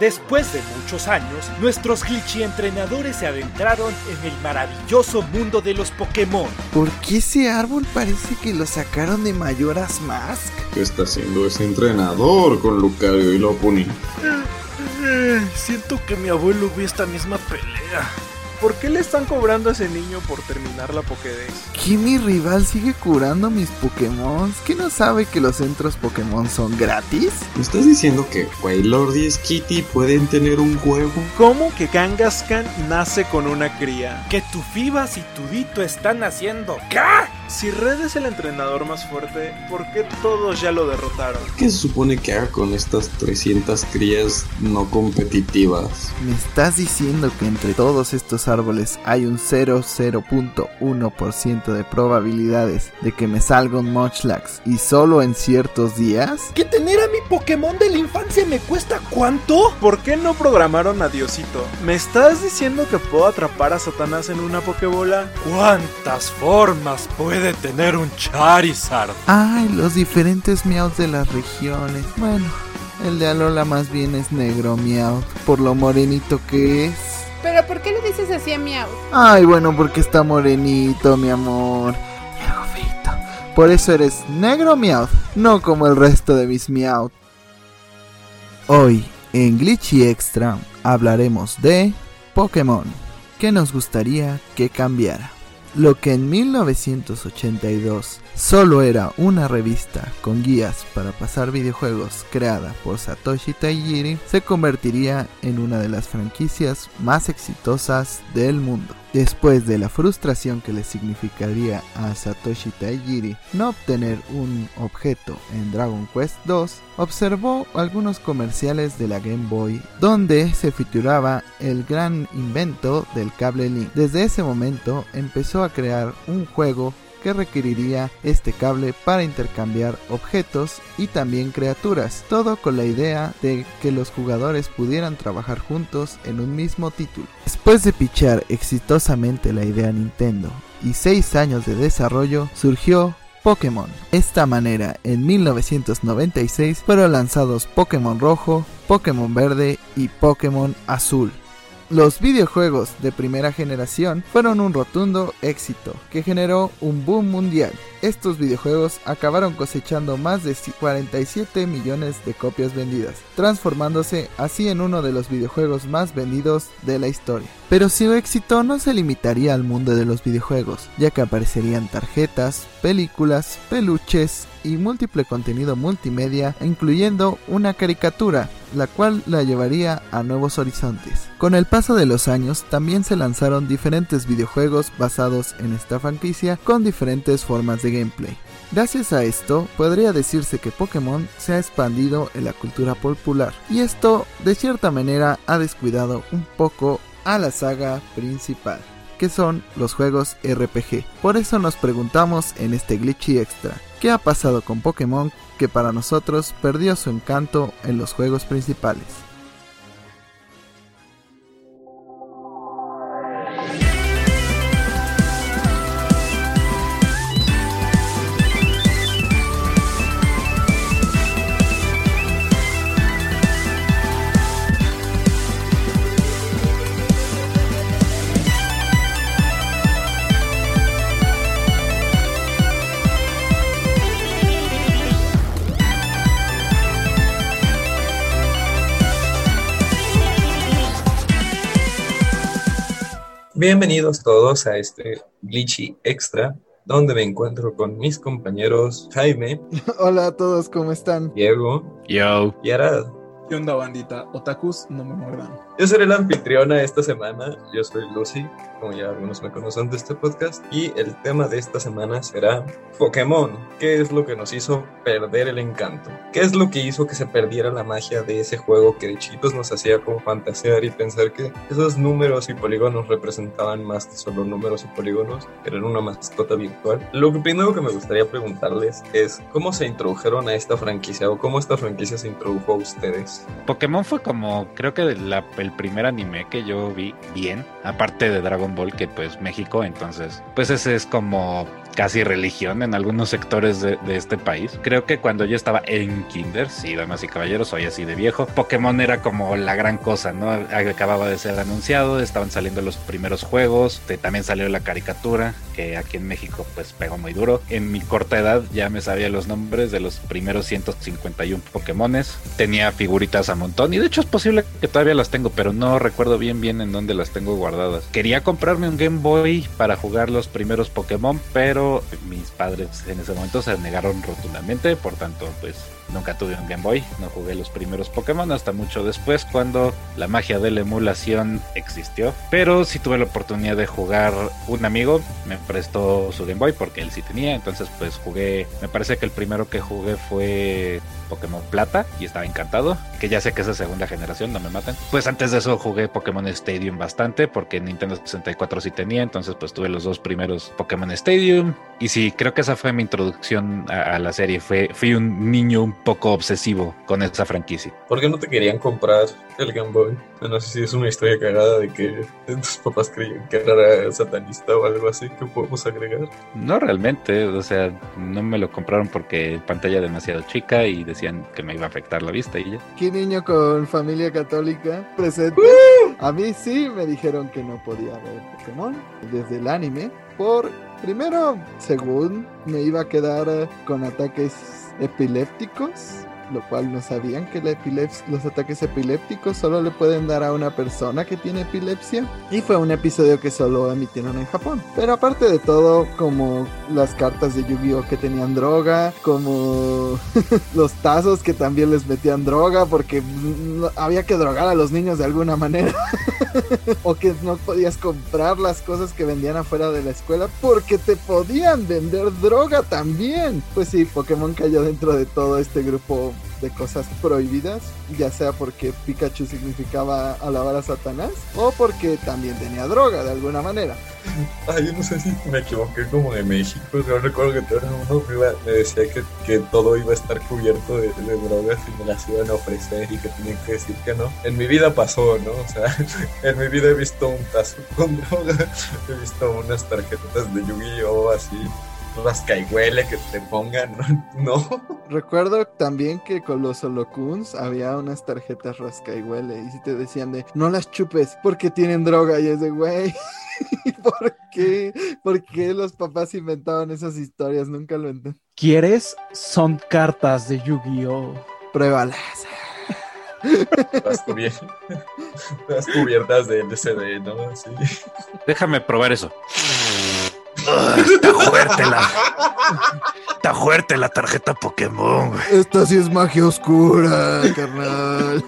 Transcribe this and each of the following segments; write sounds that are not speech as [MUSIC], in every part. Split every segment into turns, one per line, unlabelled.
Después de muchos años, nuestros glitchy entrenadores se adentraron en el maravilloso mundo de los Pokémon.
¿Por qué ese árbol parece que lo sacaron de Mayoras Mask?
¿Qué está haciendo ese entrenador con Lucario y Lopunny?
siento que mi abuelo vio esta misma pelea.
¿Por qué le están cobrando a ese niño por terminar la Pokédex?
¿Que mi rival sigue curando mis Pokémon? ¿Que no sabe que los centros Pokémon son gratis?
¿Me estás diciendo que Wailord y Skitty pueden tener un juego?
¿Cómo que Kangaskhan nace con una cría?
Que tu Fibas y tu Dito están haciendo. ¿Qué?
Si Red es el entrenador más fuerte, ¿por qué todos ya lo derrotaron?
¿Qué se supone que haga con estas 300 crías no competitivas?
¿Me estás diciendo que entre todos estos árboles hay un 0,0.1% de probabilidades de que me salga un Munchlax y solo en ciertos días?
¿Que tener a mi Pokémon de la infancia me cuesta cuánto?
¿Por qué no programaron a Diosito? ¿Me estás diciendo que puedo atrapar a Satanás en una Pokébola?
¿Cuántas formas puede de tener un Charizard.
Ay, los diferentes Meowth de las regiones. Bueno, el de Alola más bien es negro Meowth, por lo morenito que es.
¿Pero por qué le dices así a Meowth?
Ay, bueno, porque está morenito, mi amor. Por eso eres negro Meowth, no como el resto de mis Meowth. Hoy, en Glitchy Extra, hablaremos de Pokémon. ¿Qué nos gustaría que cambiara? Lo que en 1982 solo era una revista con guías para pasar videojuegos creada por Satoshi Tajiri, se convertiría en una de las franquicias más exitosas del mundo. Después de la frustración que le significaría a Satoshi Tajiri no obtener un objeto en Dragon Quest 2, observó algunos comerciales de la Game Boy donde se figuraba el gran invento del cable link. Desde ese momento empezó a crear un juego que requeriría este cable para intercambiar objetos y también criaturas, todo con la idea de que los jugadores pudieran trabajar juntos en un mismo título. Después de pichar exitosamente la idea Nintendo y 6 años de desarrollo, surgió Pokémon. De esta manera, en 1996 fueron lanzados Pokémon Rojo, Pokémon Verde y Pokémon Azul. Los videojuegos de primera generación fueron un rotundo éxito que generó un boom mundial. Estos videojuegos acabaron cosechando más de 47 millones de copias vendidas, transformándose así en uno de los videojuegos más vendidos de la historia. Pero su éxito no se limitaría al mundo de los videojuegos, ya que aparecerían tarjetas, películas, peluches y múltiple contenido multimedia, incluyendo una caricatura, la cual la llevaría a nuevos horizontes. Con el paso de los años, también se lanzaron diferentes videojuegos basados en esta franquicia con diferentes formas de gameplay. Gracias a esto, podría decirse que Pokémon se ha expandido en la cultura popular, y esto de cierta manera ha descuidado un poco a la saga principal, que son los juegos RPG. Por eso nos preguntamos en este Glitchy Extra, ¿qué ha pasado con Pokémon que para nosotros perdió su encanto en los juegos principales?
Bienvenidos todos a este Glitchy Extra, donde me encuentro con mis compañeros Jaime. [LAUGHS]
Hola a todos, ¿cómo están?
Diego.
Yo.
Y Arad.
¿Qué onda, bandita? Otakus, no me muerdan.
Yo seré la anfitriona esta semana. Yo soy Lucy, como ya algunos me conocen de este podcast. Y el tema de esta semana será Pokémon. ¿Qué es lo que nos hizo perder el encanto? ¿Qué es lo que hizo que se perdiera la magia de ese juego que de chiquitos nos hacía como fantasear y pensar que esos números y polígonos representaban más que solo números y polígonos, eran una mascota virtual? Lo primero que me gustaría preguntarles es cómo se introdujeron a esta franquicia o cómo esta franquicia se introdujo a ustedes.
Pokémon fue como, creo que el primer anime que yo vi bien, aparte de Dragon Ball, que pues México, entonces, pues ese es como casi religión en algunos sectores de, este país. Creo que cuando yo estaba en Kinder, sí, damas y caballeros, soy así de viejo, Pokémon era como la gran cosa, ¿no? Acababa de ser anunciado, estaban saliendo los primeros juegos, también salió la caricatura, que aquí en México pues pegó muy duro. En mi corta edad ya me sabía los nombres de los primeros 151 Pokémones, tenía figuritas a montón y de hecho es posible que todavía las tengo, pero no recuerdo bien bien en dónde las tengo guardadas. Quería comprarme un Game Boy para jugar los primeros Pokémon, pero mis padres en ese momento se negaron rotundamente, por tanto pues Nunca tuve un Game Boy, no jugué los primeros Pokémon hasta mucho después cuando la magia de la emulación existió. Pero sí tuve la oportunidad de jugar un amigo, me prestó su Game Boy porque él sí tenía, entonces pues jugué, me parece que el primero que jugué fue Pokémon Plata y estaba encantado, que ya sé que es de segunda generación, no me maten. Pues antes de eso jugué Pokémon Stadium bastante porque Nintendo 64 sí tenía, entonces pues tuve los dos primeros Pokémon Stadium y sí, creo que esa fue mi introducción a, la serie, fui un niño un poco obsesivo con esa franquicia.
¿Por qué no te querían comprar el Game Boy? No sé si es una historia cagada de que tus papás creían que era satanista o algo así que podemos agregar.
No realmente, o sea, no me lo compraron porque pantalla demasiado chica y decían que me iba a afectar la vista y ya.
¿Qué niño con familia católica presente? A mí sí me dijeron que no podía ver Pokémon desde el anime. Por, primero, según me iba a quedar con ataques epilépticos, lo cual no sabían que la los ataques epilépticos solo le pueden dar a una persona que tiene epilepsia. Y fue un episodio que solo emitieron en Japón. Pero aparte de todo, como las cartas de Yu-Gi-Oh que tenían droga, como [LAUGHS] los tazos que también les metían droga porque había que drogar a los niños de alguna manera. [LAUGHS] o que no podías comprar las cosas que vendían afuera de la escuela porque te podían vender droga también. Pues sí, Pokémon cayó dentro de todo este grupo de cosas prohibidas, ya sea porque Pikachu significaba alabar a Satanás o porque también tenía droga de alguna manera.
Ay, yo no sé si me equivoqué como de México. Yo recuerdo que todo el mundo me, decía que, que todo iba a estar cubierto de, de drogas y me las iban a ofrecer y que tenían que decir que no. En mi vida pasó, ¿no? O sea, [LAUGHS] en mi vida he visto un tazo con [LAUGHS] droga, he visto unas tarjetas de Yu-Gi-Oh! así, rascaihuele que te pongan, [LAUGHS] ¿no?
Recuerdo también que con los holocuns había unas tarjetas rasca y huele y si te decían de no las chupes porque tienen droga y es de güey. [LAUGHS] ¿Por qué? ¿Por qué los papás inventaban esas historias? Nunca lo entendí.
¿Quieres? Son cartas de Yu-Gi-Oh!
Pruébalas.
Las, cubier- [LAUGHS] las cubiertas de LCD, ¿no? Así.
Déjame probar eso. Está fuerte la. Está fuerte la tarjeta Pokémon, güey.
Esta sí es magia oscura, carnal.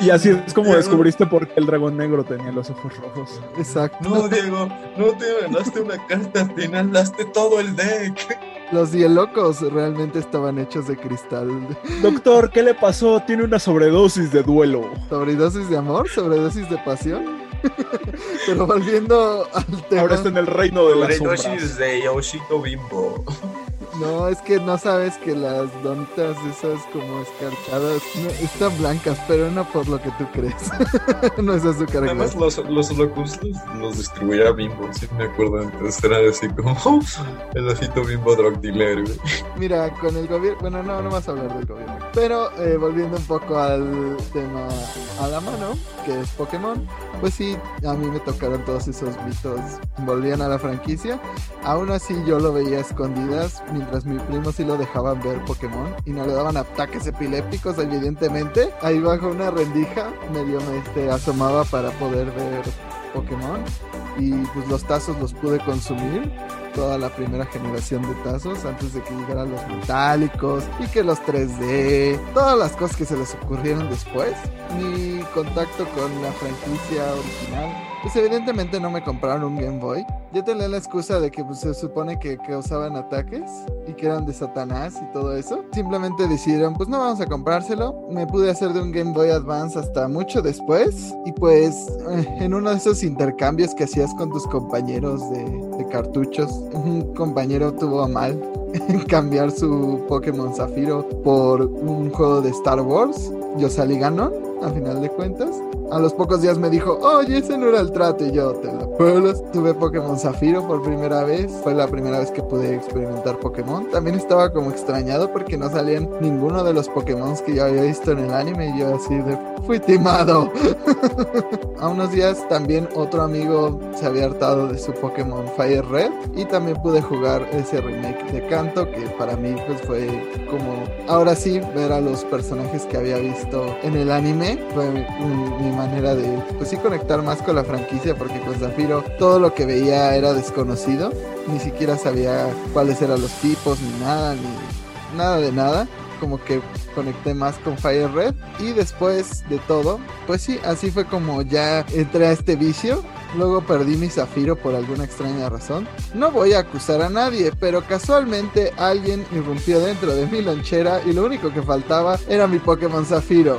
Y así es como descubriste por qué el dragón negro tenía los ojos rojos.
Exacto.
No, Diego, no te mandaste una carta, te inhalaste todo el deck.
Los hielocos realmente estaban hechos de cristal.
Doctor, ¿qué le pasó? Tiene una sobredosis de duelo.
¿Sobredosis de amor? ¿Sobredosis de pasión? [LAUGHS] Pero volviendo al tema.
Ahora está en el reino de las sombras.
De Yoshito Bimbo.
No, es que no sabes que las donitas esas como escarchadas no, están blancas, pero no por lo que tú crees. [LAUGHS] no es azúcar
Además, los, los locus los, distribuía Bimbo, sí me acuerdo. Entonces era así como [LAUGHS] el osito Bimbo drug dealer, güey.
Mira, con el gobierno, bueno, no, no vas a hablar del gobierno. Pero eh, volviendo un poco al tema a la mano, que es Pokémon, pues sí, a mí me tocaron todos esos mitos, volvían a la franquicia. Aún así yo lo veía a escondidas, mientras mi primo sí lo dejaban ver Pokémon y no le daban ataques epilépticos, evidentemente. Ahí bajo una rendija medio me este, asomaba para poder ver Pokémon y pues los tazos los pude consumir toda la primera generación de tazos antes de que llegaran los metálicos y que los 3D, todas las cosas que se les ocurrieron después. Mi contacto con la franquicia original, pues evidentemente no me compraron un Game Boy. Yo tenía la excusa de que pues, se supone que causaban ataques y que eran de Satanás y todo eso. Simplemente decidieron, pues no vamos a comprárselo. Me pude hacer de un Game Boy Advance hasta mucho después. Y pues eh, en uno de esos intercambios que hacías con tus compañeros de, de cartuchos, un compañero tuvo a mal [LAUGHS] cambiar su Pokémon Zafiro por un juego de Star Wars. Yo salí ganón, a final de cuentas. A los pocos días me dijo, oye, ese no era el trato. Y yo, te lo pueblos. Tuve Pokémon Zafiro por primera vez. Fue la primera vez que pude experimentar Pokémon. También estaba como extrañado porque no salían ninguno de los Pokémon que yo había visto en el anime. Y yo así de, fui timado. [LAUGHS] A unos días también otro amigo se había hartado de su Pokémon Fire Red. Y también pude jugar ese remake de Kanto que para mí pues fue como, ahora sí, ver a los personajes que había visto en el anime. Fue mi, mi manera de, pues sí, conectar más con la franquicia porque con Zafiro todo lo que veía era desconocido. Ni siquiera sabía cuáles eran los tipos, ni nada, ni nada de nada. Como que conecté más con Fire Red. Y después de todo, pues sí, así fue como ya entré a este vicio. Luego perdí mi Zafiro por alguna extraña razón. No voy a acusar a nadie, pero casualmente alguien irrumpió dentro de mi lonchera y lo único que faltaba era mi Pokémon Zafiro.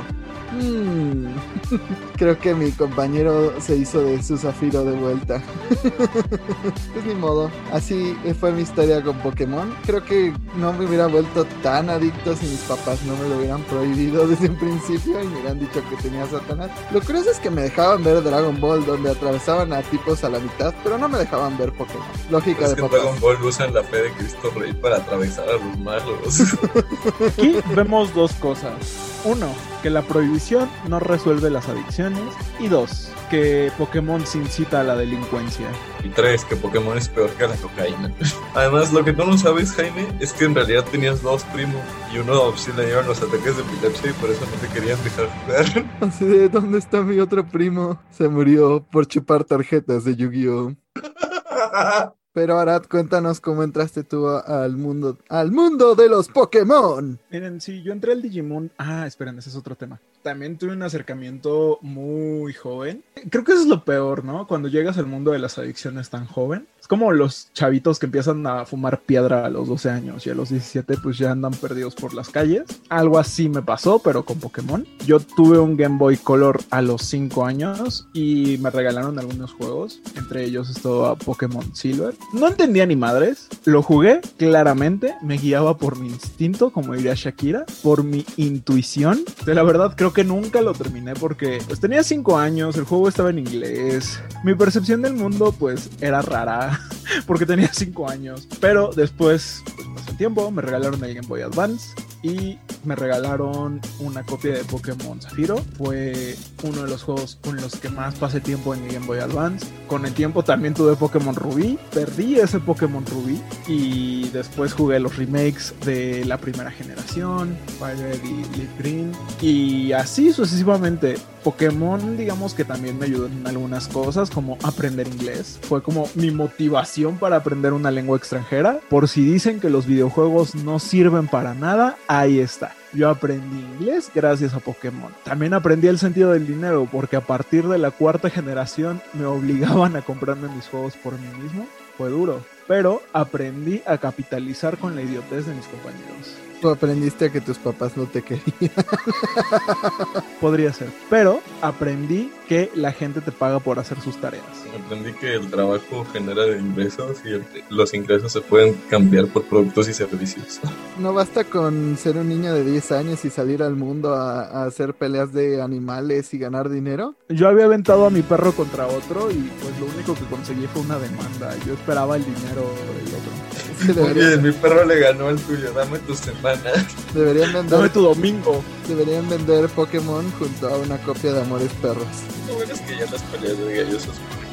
Hmm. [LAUGHS] Creo que mi compañero se hizo de su zafiro de vuelta. [LAUGHS] pues ni modo. Así fue mi historia con Pokémon. Creo que no me hubiera vuelto tan adicto si mis papás no me lo hubieran prohibido desde un principio y me hubieran dicho que tenía Satanás. Lo curioso es que me dejaban ver Dragon Ball donde atravesaban a tipos a la mitad, pero no me dejaban ver Pokémon. Lógica
Es
de
que
papás.
Dragon Ball usan la fe de Cristo Rey para atravesar a los malos. [LAUGHS]
Aquí vemos dos cosas. Uno, que la prohibición no resuelve las adicciones. Y dos, que Pokémon se incita a la delincuencia.
Y tres, que Pokémon es peor que la cocaína. Además, lo que tú no sabes, Jaime, es que en realidad tenías dos primos y uno sí le dieron los ataques de epilepsia y por eso no te querían dejar jugar. [LAUGHS]
Así de, ¿dónde está mi otro primo? Se murió por chupar tarjetas de Yu-Gi-Oh! [LAUGHS] Pero Arad, cuéntanos cómo entraste tú al mundo, al mundo de los Pokémon.
Miren, sí, yo entré al Digimon. Ah, esperen, ese es otro tema. También tuve un acercamiento muy joven. Creo que eso es lo peor, ¿no? Cuando llegas al mundo de las adicciones tan joven. Es como los chavitos que empiezan a fumar piedra a los 12 años y a los 17 pues ya andan perdidos por las calles. Algo así me pasó, pero con Pokémon. Yo tuve un Game Boy Color a los 5 años y me regalaron algunos juegos. Entre ellos estaba Pokémon Silver. No entendía ni madres. Lo jugué claramente. Me guiaba por mi instinto, como diría Shakira, por mi intuición. De la verdad creo que nunca lo terminé porque pues tenía 5 años, el juego estaba en inglés. Mi percepción del mundo pues era rara [LAUGHS] porque tenía 5 años. Pero después pues, pasó el tiempo, me regalaron el Game Boy Advance y me regalaron una copia de Pokémon Zafiro. Fue uno de los juegos con los que más pasé tiempo en mi Game Boy Advance. Con el tiempo también tuve Pokémon Rubí. Perdí ese Pokémon Rubí y después jugué los remakes de la primera generación, Fire y Leaf Green. Y así sucesivamente. Pokémon, digamos que también me ayudó en algunas cosas, como aprender inglés. Fue como mi motivación para aprender una lengua extranjera. Por si dicen que los videojuegos no sirven para nada, ahí está. Yo aprendí inglés gracias a Pokémon. También aprendí el sentido del dinero porque a partir de la cuarta generación me obligaban a comprarme mis juegos por mí mismo. Fue duro, pero aprendí a capitalizar con la idiotez de mis compañeros.
Tú aprendiste a que tus papás no te querían. [LAUGHS]
Podría ser, pero aprendí que la gente te paga por hacer sus tareas.
Aprendí que el trabajo genera ingresos y el- los ingresos se pueden cambiar por productos y servicios.
No basta con ser un niño de 10 años y salir al mundo a, a hacer peleas de animales y ganar dinero.
Yo había aventado a mi perro contra otro y pues lo único que conseguí fue una demanda. Yo esperaba el dinero del otro.
Es que
Oye,
deberían,
mi perro le ganó al tuyo, dame tu semana.
deberían
Dame
vender,
tu domingo.
deberían vender Pokémon junto a una copia de Amores Perros.
Lo bueno es que ya las peleas de gallos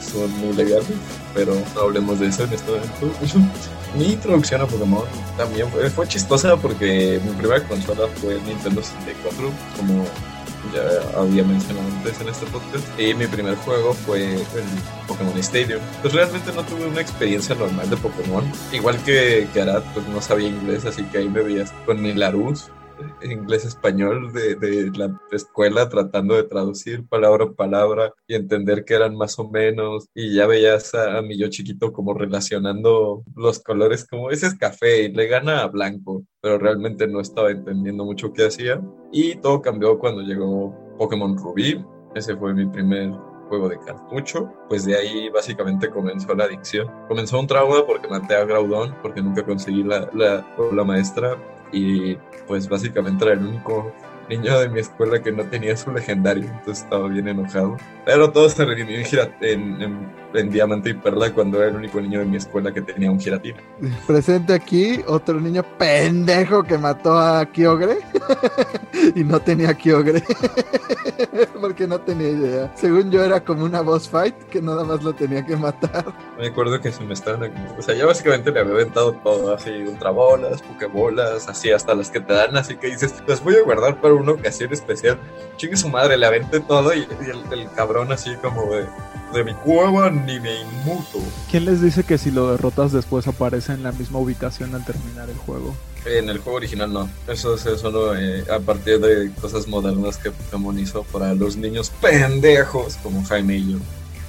son muy legales, pero no hablemos de eso en este momento. [LAUGHS] Mi introducción a Pokémon también fue, fue chistosa porque mi primera consola fue el Nintendo 64, como ya había mencionado antes en este podcast, y mi primer juego fue el Pokémon Stadium. Pues realmente no tuve una experiencia normal de Pokémon, igual que, que Arad, pues no sabía inglés, así que ahí me veías con el Arús inglés-español de, de la escuela tratando de traducir palabra a palabra y entender que eran más o menos. Y ya veías a, a mi yo chiquito como relacionando los colores como ese es café y le gana a blanco pero realmente no estaba entendiendo mucho qué hacía. Y todo cambió cuando llegó Pokémon Rubí ese fue mi primer juego de cartucho, pues de ahí básicamente comenzó la adicción. Comenzó un trauma porque maté a Graudon, porque nunca conseguí la, la, la maestra. Y pues básicamente era el único niño de mi escuela que no tenía su legendario, entonces estaba bien enojado. Pero todo se gira- en, en- Diamante y Perla cuando era el único niño de mi escuela que tenía un giratina. [LAUGHS]
Presente aquí otro niño pendejo que mató a Kyogre [LAUGHS] y no tenía Kyogre [LAUGHS] porque no tenía idea. Según yo era como una boss fight que nada más lo tenía que matar.
Me acuerdo que se me estaban... O sea, ya básicamente le había aventado todo, así, ultrabolas, pokebolas, así hasta las que te dan, así que dices, las voy a guardar para una ocasión especial. Chingue su madre, le aventé todo y, y el, el cabrón así como de... De mi cueva ni me inmuto.
¿Quién les dice que si lo derrotas después aparece en la misma ubicación al terminar el juego?
En el juego original no. Eso es solo eh, a partir de cosas modernas que Pokémon hizo para los niños pendejos como Jaime y yo.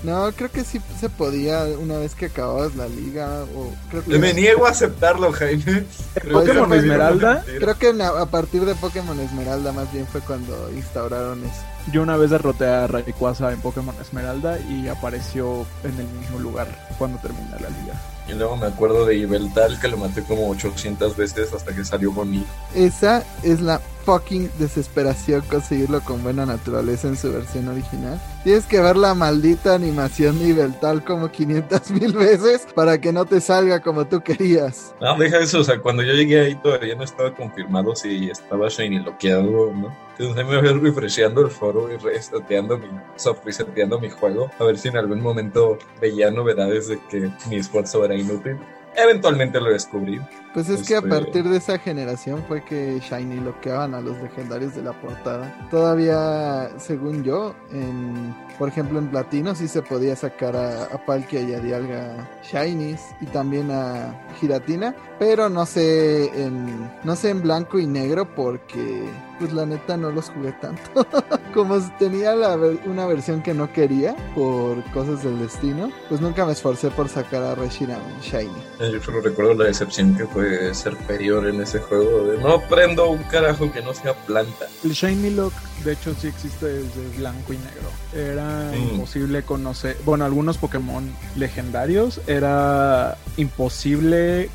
No, creo que sí se podía una vez que acababas la liga o creo que
Me niego a aceptarlo, Jaime. Creo
Pokémon
que
Esmeralda,
creo que a partir de Pokémon Esmeralda más bien fue cuando instauraron eso.
Yo una vez derroté a Rayquaza en Pokémon Esmeralda y apareció en el mismo lugar cuando terminé la liga.
Y luego me acuerdo de Ibeltal que lo maté como 800 veces hasta que salió bonito.
Esa es la fucking desesperación conseguirlo con buena naturaleza en su versión original. Tienes que ver la maldita animación de Ibeltal como 500 mil veces para que no te salga como tú querías.
No, deja eso, o sea, cuando yo llegué ahí todavía no estaba confirmado si estaba shiny loqueado o no. Entonces me voy refresheando el foro y reseteando mi soft reseteando mi juego a ver si en algún momento veía novedades de que mi esfuerzo era inútil. Eventualmente lo descubrí.
Pues es que a
Este-
partir de esa generación fue que Shiny bloqueaban a los legendarios de la portada. Todavía, según yo, en, por ejemplo en Platino sí se podía sacar a, a Palkia y a Dialga Shinies y también a Giratina, pero no sé en no sé en blanco y negro porque pues la neta no los jugué tanto. [LAUGHS] Como tenía la ver- una versión que no quería por cosas del destino, pues nunca me esforcé por sacar a Reshiram Shiny.
Eh, Yo solo recuerdo la decepción que fue ser superior en ese juego de no prendo un carajo que no sea planta.
El Shiny Lock, de hecho, sí existe desde blanco y negro. Era
Mm.
imposible conocer. Bueno, algunos Pokémon legendarios era imposible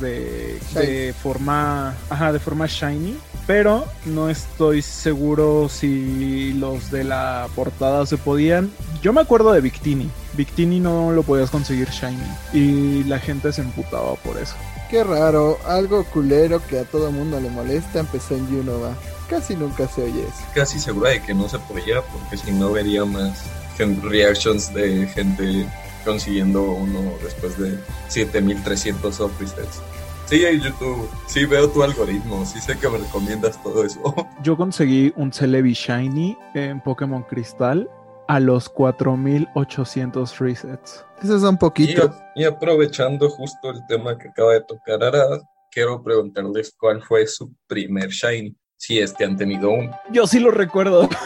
de, de forma. Ajá, de forma shiny. Pero no estoy seguro si los de la portada se podían. Yo me acuerdo de Victini. Victini no lo podías conseguir shiny. Y la gente se emputaba por eso.
Qué raro, algo culero que a todo mundo le molesta empezó en Unova. Casi nunca se oye eso.
Casi segura de que no se podía porque si no vería más reactions de gente consiguiendo uno después de 7300 soft resets. Sí, en YouTube, sí veo tu algoritmo, sí sé que me recomiendas todo eso. [LAUGHS]
Yo conseguí un Celebi Shiny en Pokémon Cristal a los 4800 resets.
Esos son
Y,
poquitos.
y aprovechando justo el tema que acaba de tocar Arad, quiero preguntarles cuál fue su primer shiny, si es que han tenido uno.
Yo sí lo recuerdo. [LAUGHS]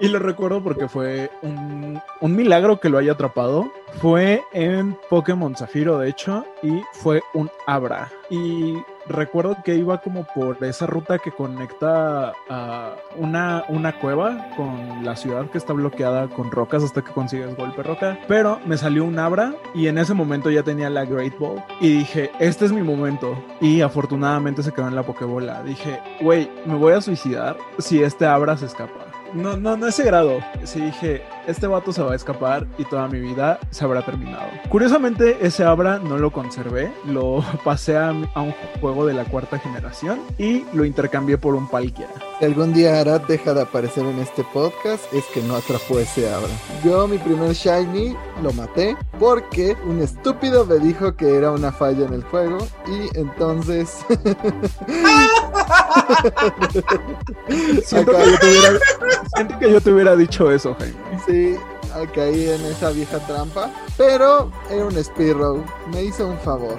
y lo recuerdo porque fue un, milagro que lo haya atrapado. Fue en Pokémon Zafiro, de hecho, y fue un Abra. Y recuerdo que iba como por esa ruta que conecta a una, una cueva con la ciudad que está bloqueada con rocas hasta que consigues golpe roca. Pero me salió un Abra y en ese momento ya tenía la Great Ball. Y dije, este es mi momento. Y afortunadamente se quedó en la Pokébola. Dije, güey, me voy a suicidar si este Abra se escapa. No, no, no ese grado. Sí dije, este vato se va a escapar y toda mi vida se habrá terminado. Curiosamente, ese Abra no lo conservé. Lo [LAUGHS] pasé a, a un juego de la cuarta generación y lo intercambié por un Palkia.
Si algún día Arad deja de aparecer en este podcast, es que no atrapó ese Abra. Yo mi primer Shiny lo maté porque un estúpido me dijo que era una falla en el juego y entonces... [LAUGHS]
Siento, que yo te hubiera, siento que yo te hubiera dicho eso, Jaime.
Sí, caí en esa vieja trampa. Pero era un Spearow. Me hizo un favor.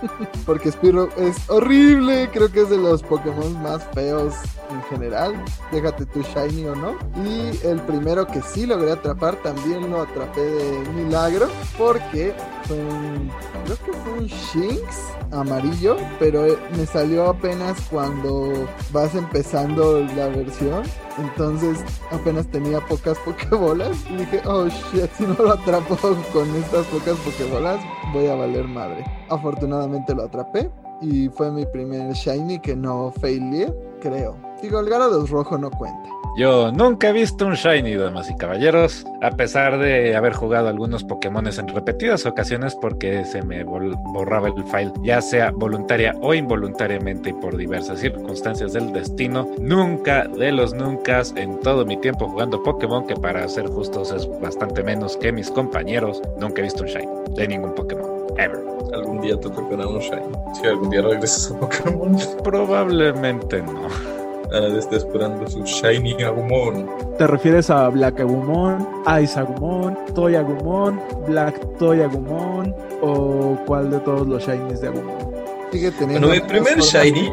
[LAUGHS] Porque Spearow es horrible. Creo que es de los Pokémon más feos en general. Déjate tu Shiny o no. Y el primero que sí logré atrapar también lo atrapé de milagro. Porque fue un. Creo que fue un Shinx amarillo. Pero eh, me salió apenas cuando vas empezando la versión. Entonces apenas tenía pocas [LAUGHS] pokebolas. Y dije, oh shit, si no lo atrapo con estas pocas pokebolas, voy a valer madre. Afortunadamente lo atrapé. Y fue mi primer shiny que no failé, creo. Digo, el Garados rojo no cuenta.
Yo nunca he visto un Shiny, damas y caballeros, a pesar de haber jugado algunos Pokémones en repetidas ocasiones porque se me borraba el file, ya sea voluntaria o involuntariamente y por diversas circunstancias del destino. Nunca de los nunca en todo mi tiempo jugando Pokémon, que para ser justos es bastante menos que mis compañeros, nunca he visto un Shiny de ningún Pokémon. Ever.
Algún día te tocará un Shiny. Si algún día regresas a Pokémon,
Probablemente no.
Ahora está esperando su Shiny Agumon.
¿Te refieres a Black Agumon, Ice Agumon, Toy Agumon, Black Toy Agumon o cuál de todos los shinies de Agumon?
Sigue teniendo.
Bueno, mi primer shiny-.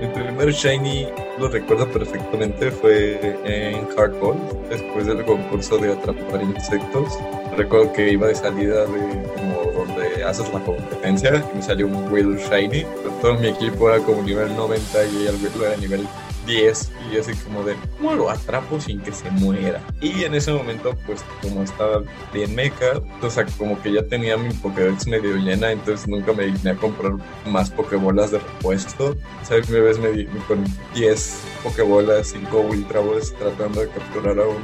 Mi primer Shiny, lo recuerdo perfectamente, fue en Hardball, después del concurso de atrapar insectos. Recuerdo que iba de salida de haces la competencia y me salió un Will Shiny. Todo mi equipo era como nivel 90 y el Will era nivel 10 y así como de ¿cómo lo atrapo sin que se muera? Y en ese momento pues como estaba bien meca, o sea como que ya tenía mi Pokédex medio llena, entonces nunca me digné a comprar más Pokébolas de repuesto. O sea, me ves me con 10 Pokébolas, 5 Ultra Balls tratando de capturar a un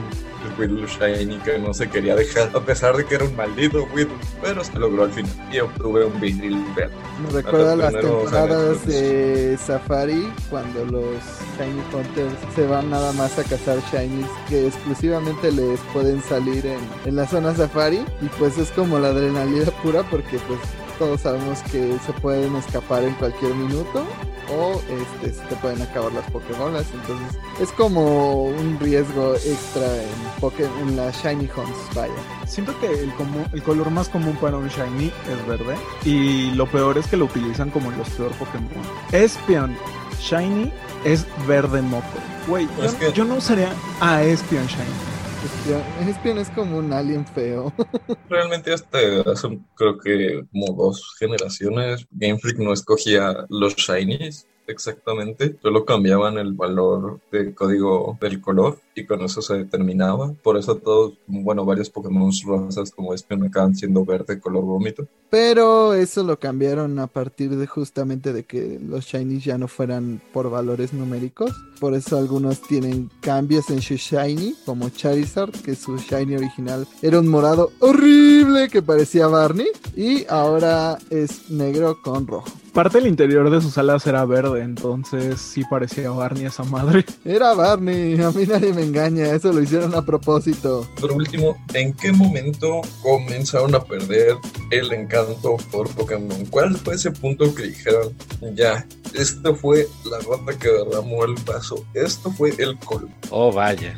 Whittle Shiny que no se quería dejar, a pesar de que era un maldito Whittle, pero se logró al final y obtuve un Vidril verde.
Me recuerda las temporadas de Safari cuando los Shiny Hunters se van nada más a cazar Shinies que exclusivamente les pueden salir en, en la zona Safari y pues es como la adrenalina pura porque pues todos sabemos que se pueden escapar en cualquier minuto o este se te pueden acabar las Pokébolas entonces es como un riesgo extra en, Poké- en las Shiny Hunts vaya
Siento que el, el color más común para un shiny es verde y lo peor es que lo utilizan como los peor Pokémon. Espion shiny es verde moco. Güey, yo,
Es que-
yo no usaría a Espion shiny.
Espion, Espion es como un alien feo. [LAUGHS]
Realmente hasta hace creo que como dos generaciones Game Freak no escogía los shinies exactamente, solo cambiaban el valor del código del color y con eso se determinaba. Por eso todos, bueno, varios Pokémon rosas como Espion acaban siendo verde color vómito.
Pero eso lo cambiaron a partir de justamente de que los shinies ya no fueran por valores numéricos. Por eso algunos tienen cambios en su shiny, como Charizard, que su shiny original era un morado horrible que parecía Barney. Y ahora es negro con rojo.
Parte del interior de sus alas era verde, entonces sí parecía Barney esa madre.
Era Barney, a mí nadie me engaña, eso lo hicieron a propósito.
Por último, ¿en qué momento comenzaron a perder el encanto por Pokémon? ¿Cuál fue ese punto que dijeron, ya, esto fue la gota que derramó el vaso, esto fue el colmo?
Oh, vaya.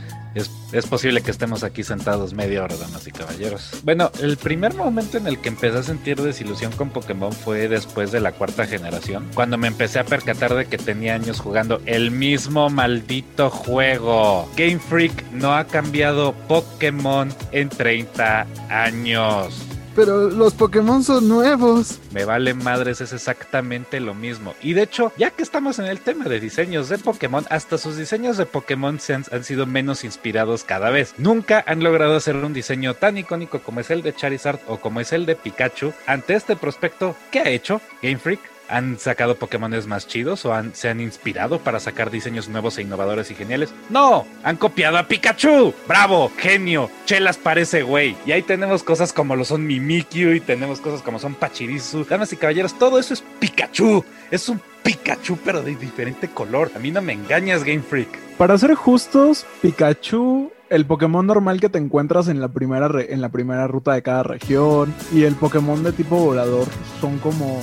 Es, posible que estemos aquí sentados media hora, damas y caballeros. Bueno, el primer momento en el que empecé a sentir desilusión con Pokémon fue después de la cuarta generación, cuando me empecé a percatar de que tenía años jugando el mismo maldito juego. Game Freak no ha cambiado Pokémon en 30 años.
Pero los Pokémon son nuevos.
Me vale madres, es exactamente lo mismo. Y de hecho, ya que estamos en el tema de diseños de Pokémon, hasta sus diseños de Pokémon se han, han sido menos inspirados cada vez. Nunca han logrado hacer un diseño tan icónico como es el de Charizard o como es el de Pikachu. Ante este prospecto, ¿qué ha hecho Game Freak? ¿Han sacado Pokémones más chidos o han- se han inspirado para sacar diseños nuevos e innovadores y geniales? ¡No! ¡Han copiado a Pikachu! ¡Bravo! ¡Genio! ¡Chelas parece güey! Y ahí tenemos cosas como lo son Mimikyu y tenemos cosas como son Pachirisu. Damas y caballeros, todo eso es Pikachu. Es un Pikachu pero de diferente color. A mí no me engañas, Game Freak.
Para ser justos, Pikachu, el Pokémon normal que te encuentras en la primera en la primera ruta de cada región y el Pokémon de tipo volador son como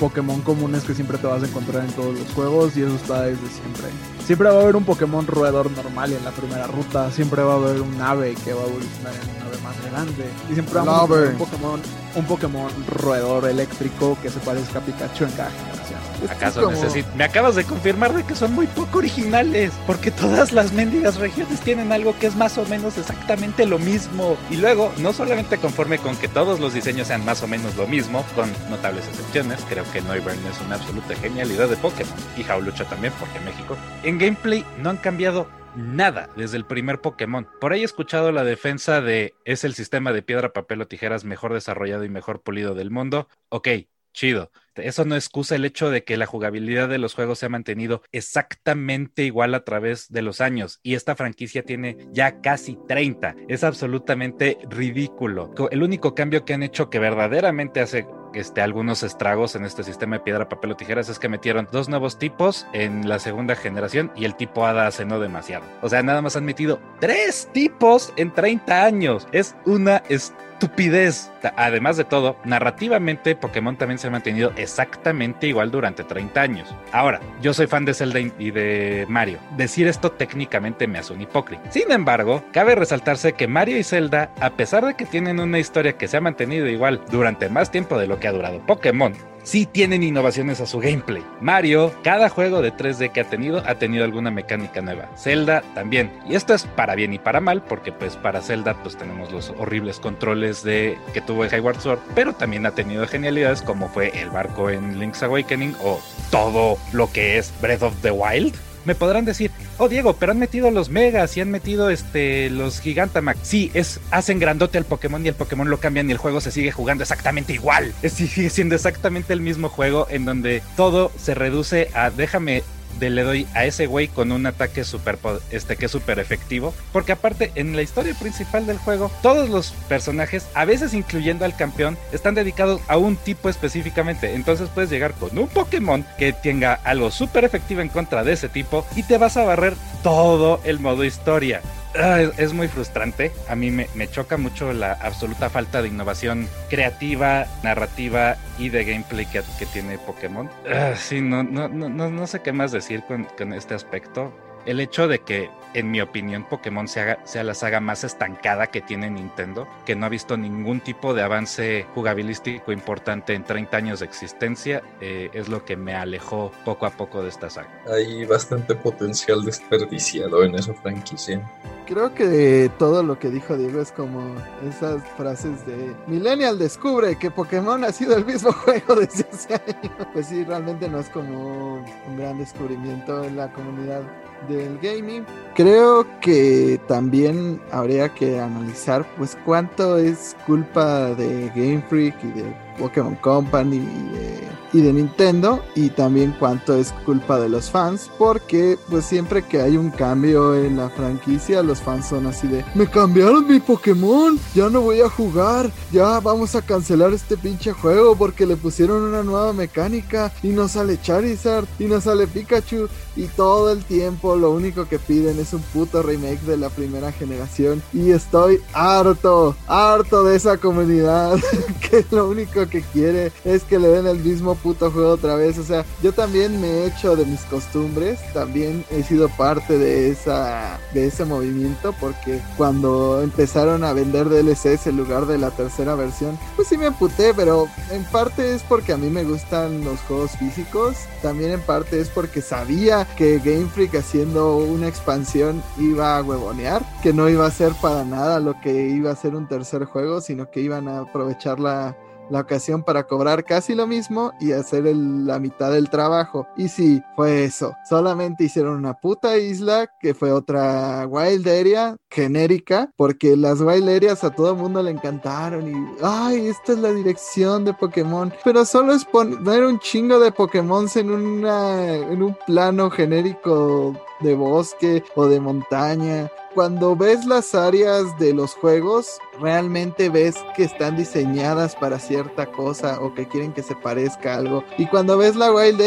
Pokémon comunes que siempre te vas a encontrar en todos los juegos y eso está desde siempre. Siempre va a haber un Pokémon roedor normal en la primera ruta, siempre va a haber un ave que va a evolucionar en un ave más grande y siempre vamos a
Lover.
un Pokémon un Pokémon roedor eléctrico que se parezca a Pikachu en cada generación.
Es que
¿Acaso
es como-
necesito? Me acabas de confirmar de que son muy poco originales, porque todas las mendigas regiones tienen algo que es más o menos exactamente lo mismo. Y luego, no solamente conforme con que todos los diseños sean más o menos lo mismo, con notables excepciones, creo que Noivern es una absoluta genialidad de Pokémon, y Jaulucha también, porque México. En gameplay no han cambiado nada desde el primer Pokémon. Por ahí he escuchado la defensa de es el sistema de piedra, papel o tijeras mejor desarrollado y mejor pulido del mundo. Ok, chido. Eso no excusa el hecho de que la jugabilidad de los juegos se ha mantenido exactamente igual a través de los años y esta franquicia tiene ya casi 30. Es absolutamente ridículo. El único cambio que han hecho que verdaderamente hace este, algunos estragos en este sistema de piedra, papel o tijeras es que metieron dos nuevos tipos en la segunda generación y el tipo Hada hace no demasiado. O sea, nada más han metido tres tipos en 30 años. Es una estupidez. Además de todo, narrativamente Pokémon también se ha mantenido exactamente igual durante 30 años. Ahora, yo soy fan de Zelda y de Mario. Decir esto técnicamente me hace un hipócrita. Sin embargo, cabe resaltarse que Mario y Zelda, a pesar de que tienen una historia que se ha mantenido igual durante más tiempo de lo que ha durado Pokémon, sí tienen innovaciones a su gameplay. Mario, cada juego de 3D que ha tenido, ha tenido alguna mecánica nueva. Zelda también. Y esto es para bien y para mal, porque pues para Zelda pues tenemos los horribles controles de que tuvo Skyward Sword, pero también ha tenido genialidades como fue el barco en Link's Awakening o todo lo que es Breath of the Wild. Me podrán decir, oh Diego, pero han metido los Megas y han metido este los Gigantamax. Sí, es, hacen grandote al Pokémon y el Pokémon lo cambian y el juego se sigue jugando exactamente igual. [LAUGHS] Es, sigue siendo exactamente el mismo juego en donde todo se reduce a déjame de le doy a ese güey con un ataque super, este, que es súper efectivo. Porque aparte, en la historia principal del juego, todos los personajes, a veces incluyendo al campeón, están dedicados a un tipo específicamente. Entonces puedes llegar con un Pokémon que tenga algo súper efectivo en contra de ese tipo y te vas a barrer todo el modo historia. Ah, es muy frustrante. A mí me, choca mucho la absoluta falta de innovación creativa, narrativa y de gameplay que, tiene Pokémon. Ah, sí, no, no, no, no sé qué más decir con, con este aspecto el hecho de que, en mi opinión, Pokémon sea, sea, la saga más estancada que tiene Nintendo, que no ha visto ningún tipo de avance jugabilístico importante en 30 años de existencia, eh, es lo que me alejó poco a poco de esta saga.
Hay bastante potencial desperdiciado en esa franquicia.
Creo que todo lo que dijo Diego es como esas frases de Millennial descubre que Pokémon ha sido el mismo [LAUGHS] juego desde hace años. Pues sí, realmente no es como un gran descubrimiento en la comunidad del gaming. Creo que también habría que analizar pues cuánto es culpa de Game Freak y de Pokémon Company y de, Nintendo y también cuánto es culpa de los fans porque pues siempre que hay un cambio en la franquicia los fans son así de me cambiaron mi Pokémon ya no voy a jugar ya vamos a cancelar este pinche juego porque le pusieron una nueva mecánica y no sale Charizard y no sale Pikachu y todo el tiempo lo único que piden es un puto remake de la primera generación. Y estoy harto harto de esa comunidad [LAUGHS] que lo único que quiere es que le den el mismo puto juego otra vez. O sea, yo también me he hecho de mis costumbres, también he sido parte de esa de ese movimiento porque cuando empezaron a vender DLCs en lugar de la tercera versión, pues sí me amputé, pero en parte es porque a mí me gustan los juegos físicos, también en parte es porque sabía que Game Freak haciendo una expansión iba a huevonear, que no iba a ser para nada lo que iba a ser un tercer juego, sino que iban a aprovechar la la ocasión para cobrar casi lo mismo y hacer la mitad del trabajo. Y sí, fue eso. Solamente hicieron una puta isla que fue otra wild area genérica, porque las wild areas a todo mundo le encantaron y, ay, esta es la dirección de Pokémon. Pero solo es poner un chingo de Pokémon en, en un plano genérico de bosque o de montaña. Cuando ves las áreas de los juegos, realmente ves que están diseñadas para cierta cosa o que quieren que se parezca algo. Y cuando ves la Wild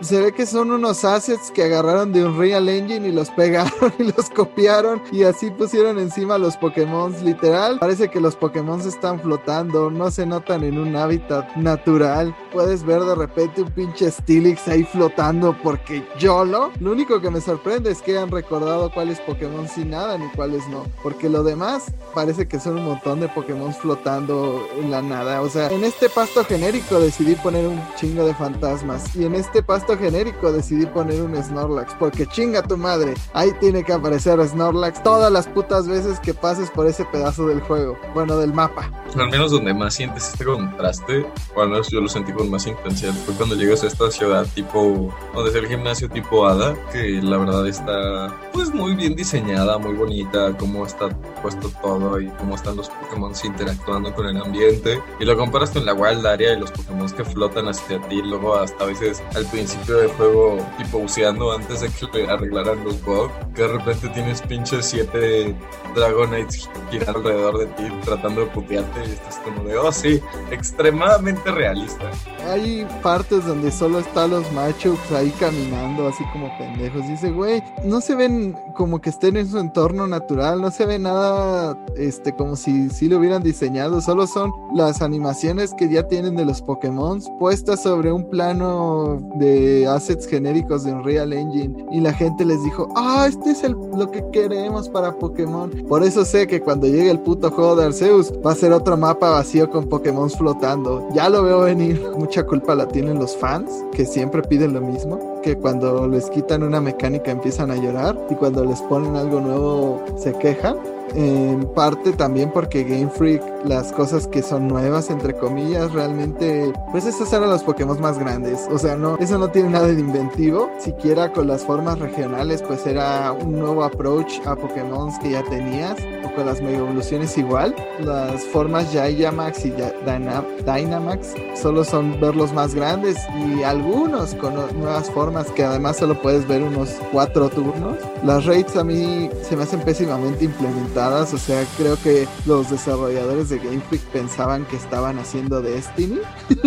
se ve que son unos assets que agarraron de un Real Engine y los [LAUGHS] pegaron y los copiaron y así pusieron encima los Pokémon literal. Parece que los Pokémon están flotando, no se notan en un hábitat natural. Puedes ver de repente un pinche Steelix ahí flotando porque YOLO. Lo único que me sorprende es que han recordado cuáles Pokémon sin nada ni cuáles no. Porque lo demás parece que son un montón de Pokémon flotando en la nada. O sea, en este pasto genérico decidí poner un chingo de fantasmas. Y en este pasto genérico decidí poner un Snorlax. Porque chinga tu madre. Ahí tiene que aparecer Snorlax todas las putas veces que pases por ese pedazo del juego. Bueno, del mapa.
Al menos donde más sientes este contraste, o al menos yo lo sentí con más intensidad, fue cuando llegas a esta ciudad tipo, donde es el gimnasio tipo Hada, que la verdad está pues muy bien diseñada, muy bonita, cómo está puesto todo y cómo están los Pokémon interactuando con el ambiente. Y lo comparas con la Wild Area y los Pokémon que flotan hacia ti, luego hasta a veces al principio del juego, tipo buceando antes de que arreglaran los bugs, que de repente tienes pinches siete Dragonites girando alrededor de ti tratando de putearte y estás como de, oh sí, extremadamente realista.
Hay partes donde solo están los machos ahí caminando así como pendejos. Dice, güey, no se ven como que estén en su entorno natural, no se ve nada este como si, si lo hubieran diseñado, solo son las animaciones que ya tienen de los Pokémon puestas sobre un plano de assets genéricos de Unreal Engine y la gente les dijo, ah, este es lo que queremos para Pokémon. Por eso sé que cuando llegue el puto juego de Arceus va a ser otro mapa vacío con Pokémon flotando. Ya lo veo venir. Mucha culpa la tienen los fans que siempre piden lo mismo, que cuando les quitan una mecánica empiezan a llorar y cuando les ponen algo nuevo se quejan en parte también porque Game Freak, las cosas que son nuevas, entre comillas, realmente, pues esos eran los Pokémon más grandes. O sea, no, eso no tiene nada de inventivo. Siquiera con las formas regionales, pues era un nuevo approach a Pokémon que ya tenías. O con las Mega Evoluciones igual. Las formas Max y Dynamax solo son verlos más grandes y algunos con nuevas formas que además solo puedes ver unos cuatro turnos. Las raids a mí se me hacen pésimamente implementadas o sea, creo que los desarrolladores de Game Freak pensaban que estaban haciendo Destiny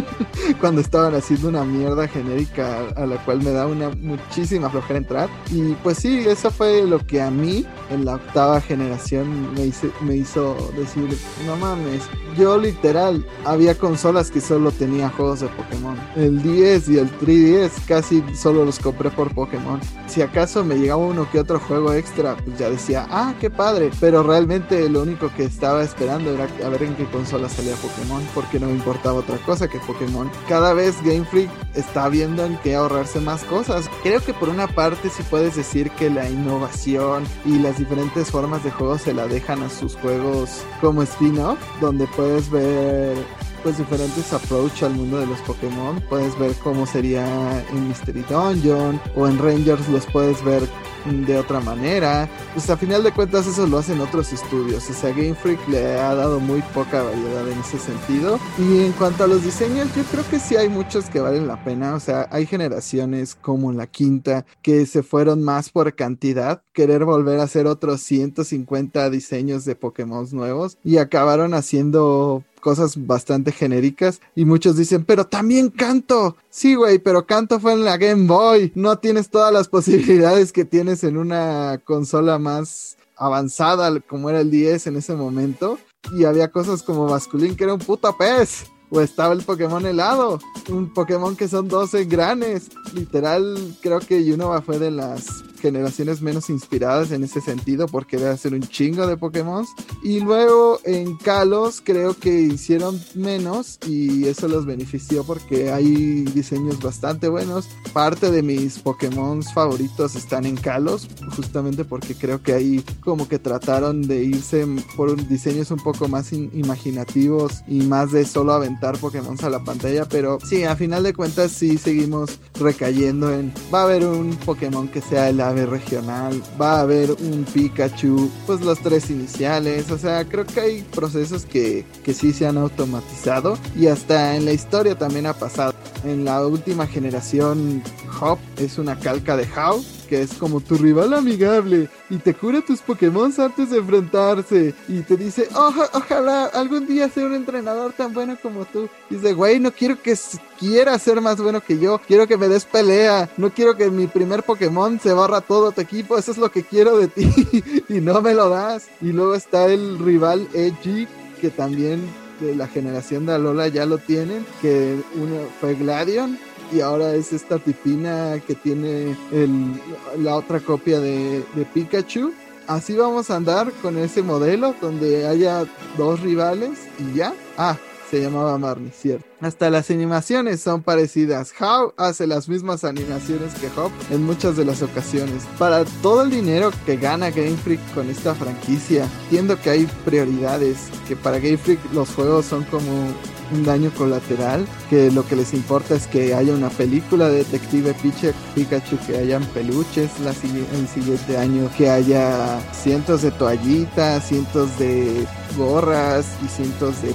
[LAUGHS] cuando estaban haciendo una mierda genérica a la cual me da una muchísima flojera entrar. Y pues sí, eso fue lo que a mí en la octava generación me, me hizo decir, no mames, yo literal había consolas que solo tenía juegos de Pokémon. El 10 y el 3DS casi solo los compré por Pokémon. Si acaso me llegaba uno que otro juego extra, pues ya decía, ah, qué padre, pero realmente lo único que estaba esperando era a ver en qué consola salía Pokémon, porque no me importaba otra cosa que Pokémon. Cada vez Game Freak está viendo en qué ahorrarse más cosas. Creo que por una parte sí puedes decir que la innovación y las diferentes formas de juego se la dejan a sus juegos como spin-off, donde puedes ver pues diferentes approach al mundo de los Pokémon. Puedes ver cómo sería en Mystery Dungeon o en Rangers los puedes ver de otra manera. Pues a final de cuentas eso lo hacen otros estudios. O sea, Game Freak le ha dado muy poca variedad en ese sentido. Y en cuanto a los diseños, yo creo que sí hay muchos que valen la pena. O sea, hay generaciones como la quinta que se fueron más por cantidad, querer volver a hacer otros 150 diseños de Pokémon nuevos y acabaron haciendo cosas bastante genéricas y muchos dicen, pero también canto. Sí, güey, pero canto fue en la Game Boy. No tienes todas las [LAUGHS] posibilidades que tienes en una consola más avanzada como era el 10 en ese momento. Y había cosas como Basculín que era un puto pez. O estaba el Pokémon helado, un Pokémon que son 12 granes. Literal, creo que Unova fue de las generaciones menos inspiradas en ese sentido porque debe ser un chingo de Pokémon. Y luego en Kalos creo que hicieron menos y eso los benefició porque hay diseños bastante buenos. Parte de mis Pokémon favoritos están en Kalos, justamente porque creo que ahí como que trataron de irse por diseños un poco más imaginativos y más de solo aventar Pokémon a la pantalla. Pero sí, a final de cuentas sí seguimos recayendo en va a haber un Pokémon que sea el regional, va a haber un Pikachu, pues los tres iniciales, o sea, creo que hay procesos que, que sí se han automatizado y hasta en la historia también ha pasado. En la última generación, Hop es una calca de How que es como tu rival amigable y te cura tus Pokémon antes de enfrentarse y te dice, ojalá algún día sea un entrenador tan bueno como tú. Y dice, güey, no quiero que quiera ser más bueno que yo, quiero que me des pelea, no quiero que mi primer Pokémon se barra todo tu equipo, eso es lo que quiero de ti [LAUGHS] y no me lo das. Y luego está el rival Edgy que también de la generación de Alola ya lo tienen, que fue Gladion y ahora es esta tipina que tiene el, la otra copia de, de Pikachu. Así vamos a andar con ese modelo donde haya dos rivales y ya. Ah, se llamaba Marnie, cierto. Hasta las animaciones son parecidas. How hace las mismas animaciones que Hop en muchas de las ocasiones. Para todo el dinero que gana Game Freak con esta franquicia, entiendo que hay prioridades, que para Game Freak los juegos son como un daño colateral, que lo que les importa es que haya una película de Detective Pikachu, que hayan peluches la, el siguiente año, que haya cientos de toallitas, cientos de gorras y cientos de,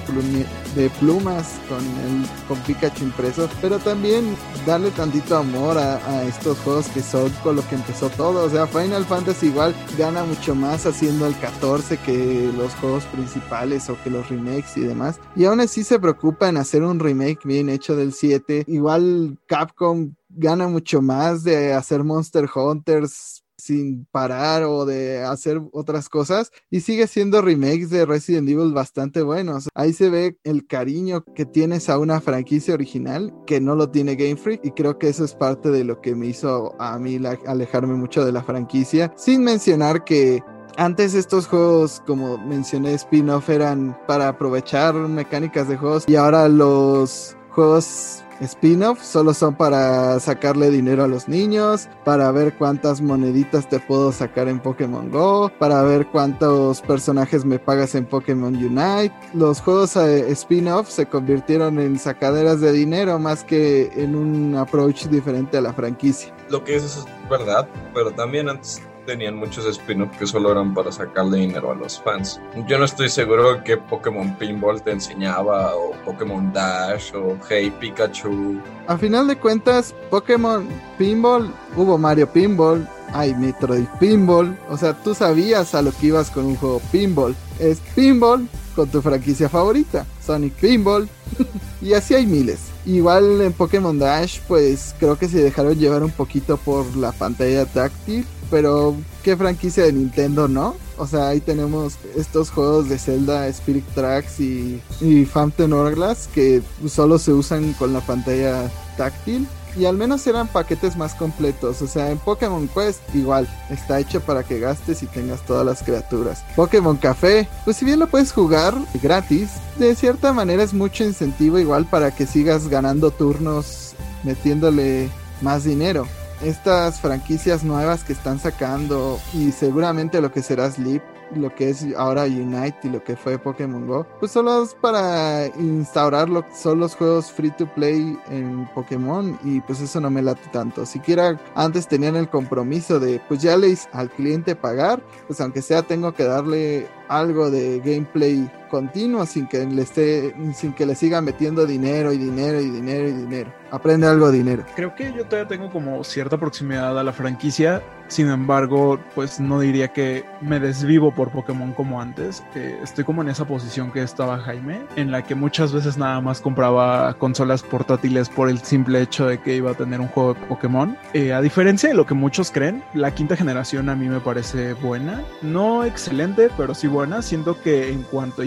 de plumas con, el, con Pikachu impreso, pero también darle tantito amor a, a, estos juegos que son con lo que empezó todo. O sea, Final Fantasy igual gana mucho más haciendo el 14 que los juegos principales o que los remakes y demás. Y aún así se preocupa en hacer un remake bien hecho del 7. Igual Capcom gana mucho más de hacer Monster Hunters sin parar o de hacer otras cosas y sigue siendo remakes de Resident Evil bastante buenos. Ahí se ve el cariño que tienes a una franquicia original que no lo tiene Game Freak y creo que eso es parte de lo que me hizo a mí alejarme mucho de la franquicia, sin mencionar que antes estos juegos, como mencioné, spin-off eran para aprovechar mecánicas de juegos y ahora los juegos spin-off solo son para sacarle dinero a los niños, para ver cuántas moneditas te puedo sacar en Pokémon Go, para ver cuántos personajes me pagas en Pokémon Unite. Los juegos eh, spin-off se convirtieron en sacaderas de dinero más que en un approach diferente a la franquicia.
Lo que es, es verdad, pero también antes tenían muchos spin-offs que solo eran para sacarle dinero a los fans. Yo no estoy seguro que Pokémon Pinball te enseñaba, o Pokémon Dash, o Hey Pikachu.
A final de cuentas, Pokémon Pinball, hubo Mario Pinball, hay Metroid Pinball, o sea, tú sabías a lo que ibas con un juego Pinball. Es Pinball con tu franquicia favorita, Sonic Pinball, [LAUGHS] y así hay miles. Igual en Pokémon Dash, pues creo que se dejaron llevar un poquito por la pantalla táctil pero qué franquicia de Nintendo, ¿no? O sea, ahí tenemos estos juegos de Zelda, Spirit Tracks y, y Phantom Hourglass que solo se usan con la pantalla táctil. Y al menos eran paquetes más completos. O sea, en Pokémon Quest igual. Está hecho para que gastes y tengas todas las criaturas. Pokémon Café, pues si bien lo puedes jugar gratis, de cierta manera es mucho incentivo igual para que sigas ganando turnos metiéndole más dinero estas franquicias nuevas que están sacando y seguramente lo que será Sleep, lo que es ahora Unite y lo que fue Pokémon Go, pues solo es para instaurar lo que son los juegos free to play en Pokémon y pues eso no me late tanto. Siquiera antes tenían el compromiso de pues ya leis al cliente pagar, pues aunque sea tengo que darle algo de gameplay continuo sin que le esté sin que le siga metiendo dinero y dinero y dinero y dinero. Aprende algo de dinero.
Creo que yo todavía tengo como cierta proximidad a la franquicia. Sin embargo, pues no diría que me desvivo por Pokémon como antes. Eh, estoy como en esa posición que estaba Jaime, en la que muchas veces nada más compraba consolas portátiles por el simple hecho de que iba a tener un juego de Pokémon. Eh, a diferencia de lo que muchos creen, la quinta generación a mí me parece buena. No excelente, pero sí buena. Siento que en cuanto a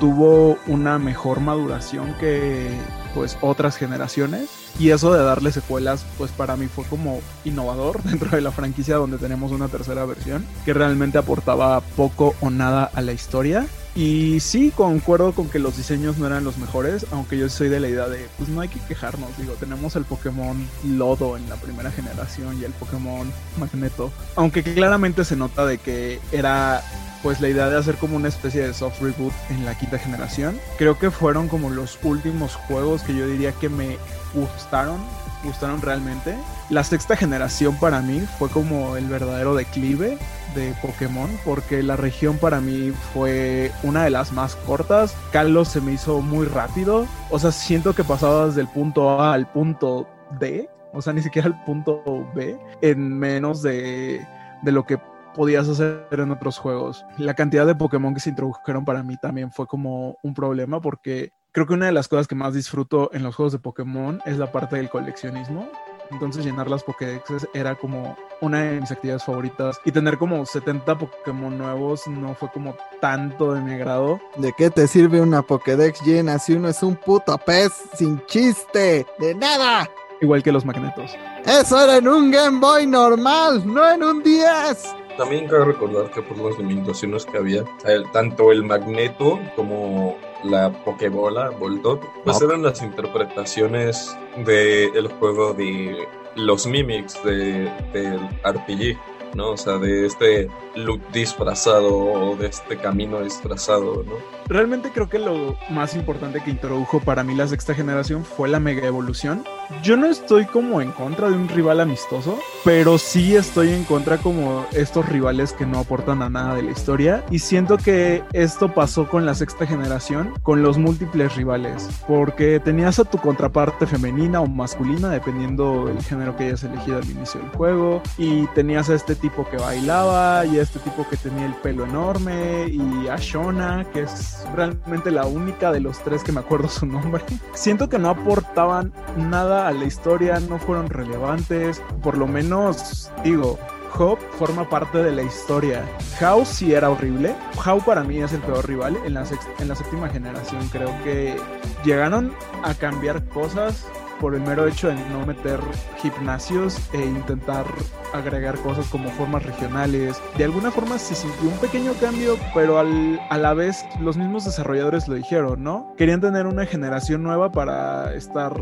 tuvo una mejor maduración que pues otras generaciones. Y eso de darle secuelas pues para mí fue como innovador [LAUGHS] dentro de la franquicia donde tenemos una tercera versión que realmente aportaba poco o nada a la historia y sí, concuerdo con que los diseños no eran los mejores, aunque yo soy de la idea de, pues no hay que quejarnos, digo, tenemos el Pokémon Lodo en la primera generación y el Pokémon Magneto, aunque claramente se nota de que era pues la idea de hacer como una especie de soft reboot en la quinta generación. Creo que fueron como los últimos juegos que yo diría que me gustaron, gustaron realmente. La sexta generación para mí fue como el verdadero declive de Pokémon porque la región para mí fue una de las más cortas. Carlos se me hizo muy rápido. O sea, siento que pasabas del punto A al punto D. O sea, ni siquiera al punto B en menos de, de lo que podías hacer en otros juegos. La cantidad de Pokémon que se introdujeron para mí también fue como un problema porque creo que una de las cosas que más disfruto en los juegos de Pokémon es la parte del coleccionismo. Entonces llenar las Pokédexes era como una de mis actividades favoritas. Y tener como 70 Pokémon nuevos no fue como tanto de mi agrado.
¿De qué te sirve una Pokédex llena si uno es un puto pez sin chiste? ¡De nada!
Igual que los magnetos.
Eso era en un Game Boy normal, no en un 10.
También cabe recordar que por las limitaciones que había, tanto el magneto como la Pokébola, Voltop, pues eran las interpretaciones del juego de los mimics de, del RPG. ¿No? O sea, de este look disfrazado o de este camino disfrazado, ¿no?
Realmente creo que lo más importante que introdujo para mí la sexta generación fue la mega evolución. Yo no estoy como en contra de un rival amistoso, pero sí estoy en contra como estos rivales que no aportan a nada de la historia. Y siento que esto pasó con la sexta generación, con los múltiples rivales, porque tenías a tu contraparte femenina o masculina, dependiendo del género que hayas elegido al inicio del juego, y tenías a este tipo que bailaba y este tipo que tenía el pelo enorme y a Shona, que es realmente la única de los tres que me acuerdo su nombre. [LAUGHS] Siento que no aportaban nada a la historia, no fueron relevantes, por lo menos digo, Hop forma parte de la historia. How sí era horrible. How para mí es el peor rival. En la, en la séptima generación creo que llegaron a cambiar cosas por el mero hecho de no meter gimnasios e intentar agregar cosas como formas regionales. De alguna forma se sintió un pequeño cambio, pero al, a la vez los mismos desarrolladores lo dijeron, ¿no? Querían tener una generación nueva para estar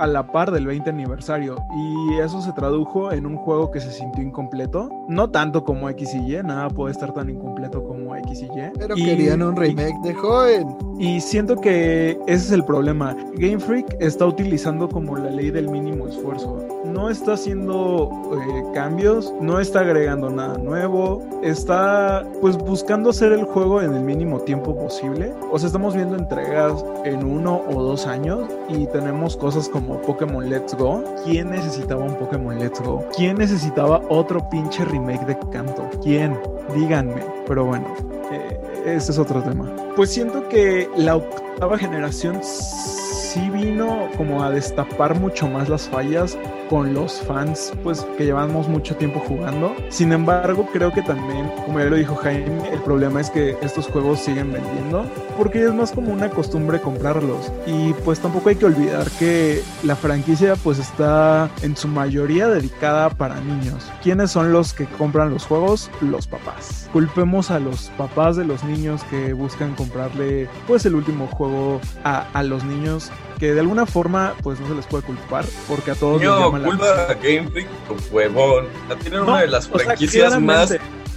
a la par del 20 aniversario y eso se tradujo en un juego que se sintió incompleto, no tanto como X y Y, nada puede estar tan incompleto como X y Y.
Pero querían un remake de joven.
Y siento que ese es el problema. Game Freak está utilizando como la ley del mínimo esfuerzo. No está haciendo eh, cambios, no está agregando nada nuevo, está pues buscando hacer el juego en el mínimo tiempo posible. O sea, estamos viendo entregas en uno o dos años y tenemos cosas como Pokémon Let's Go. ¿Quién necesitaba un Pokémon Let's Go? ¿Quién necesitaba otro pinche remake de Canto? ¿Quién? Díganme. Pero bueno, eh, ese es otro tema. Pues siento que la octava generación sí vino como a destapar mucho más las fallas con los fans pues que llevamos mucho tiempo jugando. Sin embargo, creo que también, como ya lo dijo Jaime, el problema es que estos juegos siguen vendiendo porque es más como una costumbre comprarlos y pues tampoco hay que olvidar que la franquicia pues está en su mayoría dedicada para niños. ¿Quiénes son los que compran los juegos? Los papás. Culpemos a los papás de los niños que buscan comprarle pues el último juego a, a los niños que de alguna forma pues no se les puede culpar porque a todos
no, llama culpa a Game Freak huevón. Tienen una de las franquicias más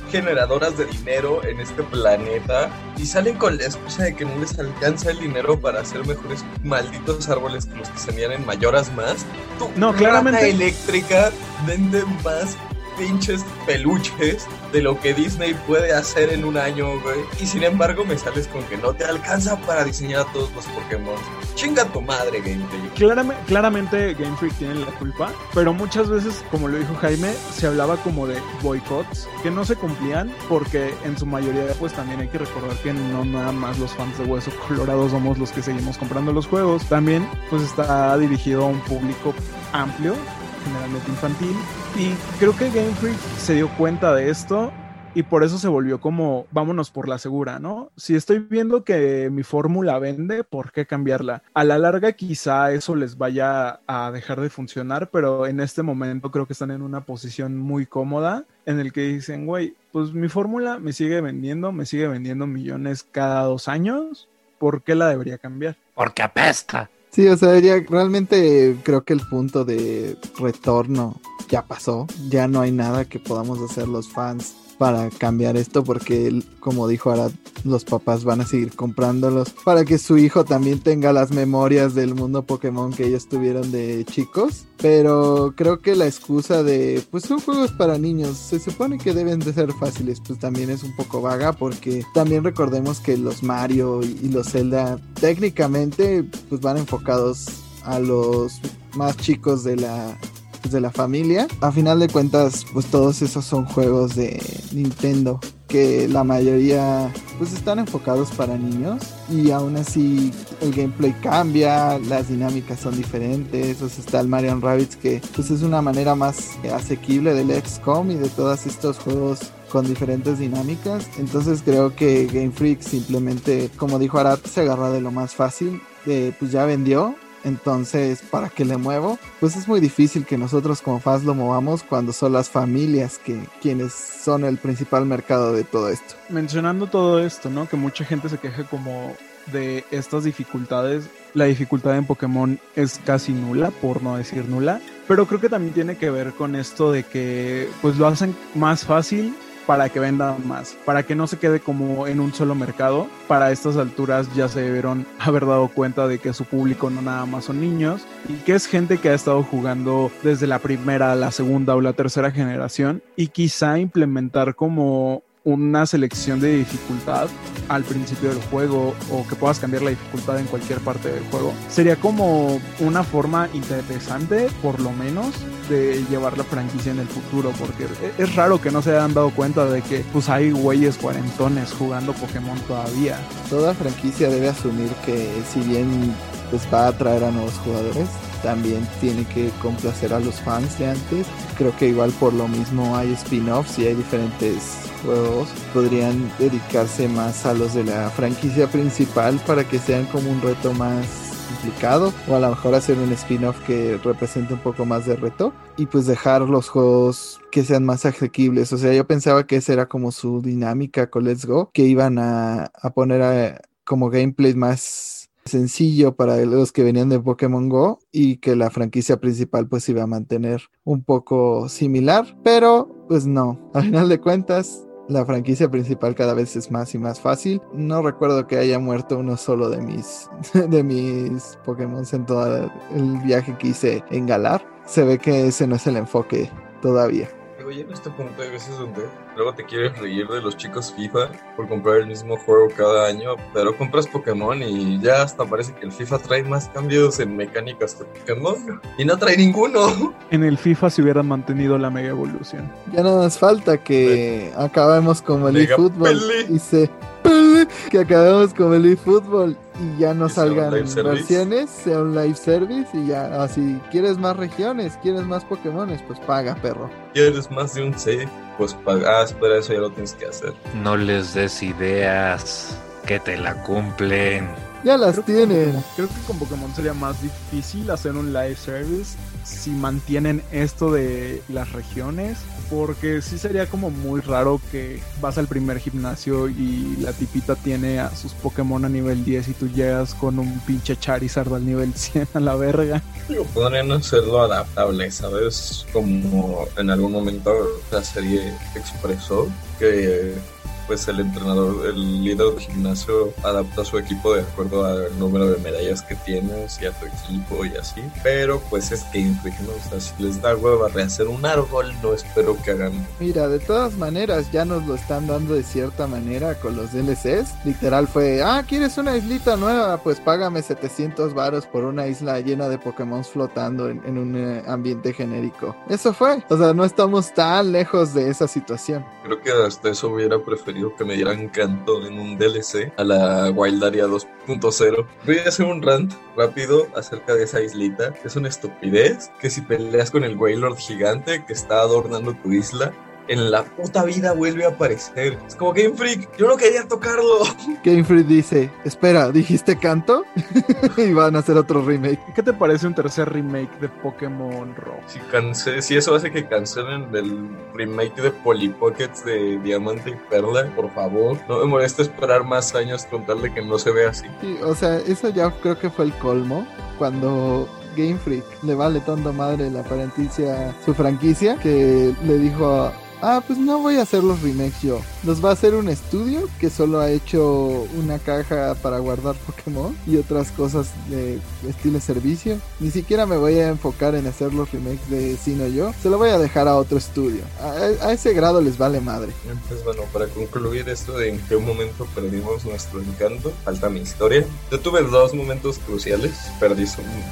generadoras de dinero en este planeta y salen con la excusa de que no les alcanza el dinero para hacer mejores malditos árboles que los que se en mayoras más. Tu
no, claramente
eléctrica vende más pinches peluches de lo que Disney puede hacer en un año, güey. Y sin embargo me sales con que no te alcanza para diseñar a todos los Pokémon. Chinga tu madre, Game Freak.
Claramente, Game Freak tiene la culpa, pero muchas veces, como lo dijo Jaime, se hablaba como de boicots que no se cumplían porque en su mayoría pues también hay que recordar que no nada más los fans de Hueso Colorado somos los que seguimos comprando los juegos. También pues está dirigido a un público amplio generalmente infantil. Y creo que Game Freak se dio cuenta de esto y por eso se volvió como vámonos por la segura, ¿no? Si estoy viendo que mi fórmula vende, ¿por qué cambiarla? A la larga quizá eso les vaya a dejar de funcionar, pero en este momento creo que están en una posición muy cómoda en el que dicen, güey, pues mi fórmula me sigue vendiendo, me sigue vendiendo millones cada dos años, ¿por qué la debería cambiar?
Porque apesta.
Sí, o sea, ya realmente creo que el punto de retorno ya pasó. Ya no hay nada que podamos hacer los fans para cambiar esto porque como dijo ahora los papás van a seguir comprándolos para que su hijo también tenga las memorias del mundo Pokémon que ellos tuvieron de chicos. Pero creo que la excusa de pues son juegos para niños se supone que deben de ser fáciles pues también es un poco vaga porque también recordemos que los Mario y los Zelda técnicamente pues van enfocados a los más chicos de la de la familia. A final de cuentas, pues todos esos son juegos de Nintendo que la mayoría pues están enfocados para niños y aún así el gameplay cambia, las dinámicas son diferentes, o sea, está el Mario Rabbids que pues es una manera más asequible del XCOM y de todos estos juegos con diferentes dinámicas. Entonces creo que Game Freak simplemente, como dijo Arad, se agarra de lo más fácil. Eh, pues ya vendió, entonces, ¿para qué le muevo? Pues es muy difícil que nosotros como fans lo movamos cuando son las familias que quienes son el principal mercado de todo esto.
Mencionando todo esto, ¿no? Que mucha gente se queja como de estas dificultades, la dificultad en Pokémon es casi nula, por no decir nula. Pero creo que también tiene que ver con esto de que pues lo hacen más fácil para que vendan más, para que no se quede como en un solo mercado. Para estas alturas ya se debieron haber dado cuenta de que su público no nada más son niños y que es gente que ha estado jugando desde la primera, la segunda o la tercera generación y quizá implementar como una selección de dificultad al principio del juego o que puedas cambiar la dificultad en cualquier parte del juego sería como una forma interesante por lo menos de llevar la franquicia en el futuro porque e-, es raro que no se hayan dado cuenta de que pues hay güeyes cuarentones jugando Pokémon todavía.
Toda franquicia debe asumir que si bien pues va a atraer a nuevos jugadores también tiene que complacer a los fans de antes. Creo que igual por lo mismo hay spin-offs y hay diferentes juegos. Podrían dedicarse más a los de la franquicia principal para que sean como un reto más complicado o a lo mejor hacer un spin-off que represente un poco más de reto y pues dejar los juegos que sean más asequibles. O sea, yo pensaba que esa era como su dinámica con Let's Go, que iban a, poner como gameplay más sencillo para los que venían de Pokémon Go y que la franquicia principal pues iba a mantener un poco similar, pero pues no, [LAUGHS] al final de cuentas la franquicia principal cada vez es más y más fácil. No recuerdo que haya muerto uno solo de mis [LAUGHS] de mis Pokémon en todo el viaje que hice en Galar. Se ve que ese no es el enfoque todavía.
Oye, en este punto hay veces donde luego te quieres reír de los chicos FIFA por comprar el mismo juego cada año, pero compras Pokémon y ya hasta parece que el FIFA trae más cambios en mecánicas que Pokémon y no trae ninguno.
En el FIFA se hubiera mantenido la mega evolución.
Ya no nos falta que acabemos como el eFootball y se que acabemos como el eFootball y ya no salgan versiones, sea un live service y ya así, ¿quieres más regiones? ¿Quieres más Pokémones? Pues paga, perro.
¿Quieres más de un C? Pues pagas, pero eso ya lo tienes que hacer.
No les des ideas, que te la cumplen.
Ya las tienen.
creo que con Pokémon sería más difícil hacer un live service si mantienen esto de las regiones porque sí sería como muy raro que vas al primer gimnasio y la tipita tiene a sus Pokémon a nivel 10 y tú llegas con un pinche Charizard al nivel 100 a la verga.
podrían hacerlo adaptable, ¿sabes? Como en algún momento la serie expresó que pues el entrenador, el líder del gimnasio adapta su equipo de acuerdo al número de medallas que tienes y a tu equipo y así. Pero pues es que ¿no? O sea, si les da hueva rehacer un árbol, no espero que hagan.
Mira, de todas maneras ya nos lo están dando de cierta manera con los DLCs. Literal fue, ah, ¿quieres una islita nueva? Pues págame 700 varos por una isla llena de Pokémon flotando en, en un eh, ambiente genérico. Eso fue. O sea, no estamos tan lejos de esa situación.
Creo que hasta eso hubiera preferido que me dieran canto en un DLC a la Wildaria 2.0. Voy a hacer un rant rápido acerca de esa islita. Es una estupidez que si peleas con el Wailord gigante que está adornando tu isla, en la puta vida vuelve a aparecer. Es como Game Freak, yo no quería tocarlo.
Game Freak dice, espera, ¿dijiste canto? [LAUGHS] y van a hacer otro remake.
¿Qué te parece un tercer remake de Pokémon Rock?
Si, si eso hace que cancelen el remake de Polly Pockets de Diamante y Perla, por favor, no me molesta esperar más años con tal de que no se vea así.
Sí, o sea, eso ya creo que fue el colmo cuando Game Freak le vale tonta madre la franquicia, su franquicia, que le dijo a, ah, pues no voy a hacer los remakes yo. Los va a hacer un estudio que solo ha hecho una caja para guardar Pokémon y otras cosas de estilo servicio. Ni siquiera me voy a enfocar en hacer los remakes de Sino yo. Se lo voy a dejar a otro estudio. A, ese grado les vale madre.
Pues bueno, para concluir esto de en qué momento perdimos nuestro encanto, falta mi historia. Yo tuve dos momentos cruciales. Perdí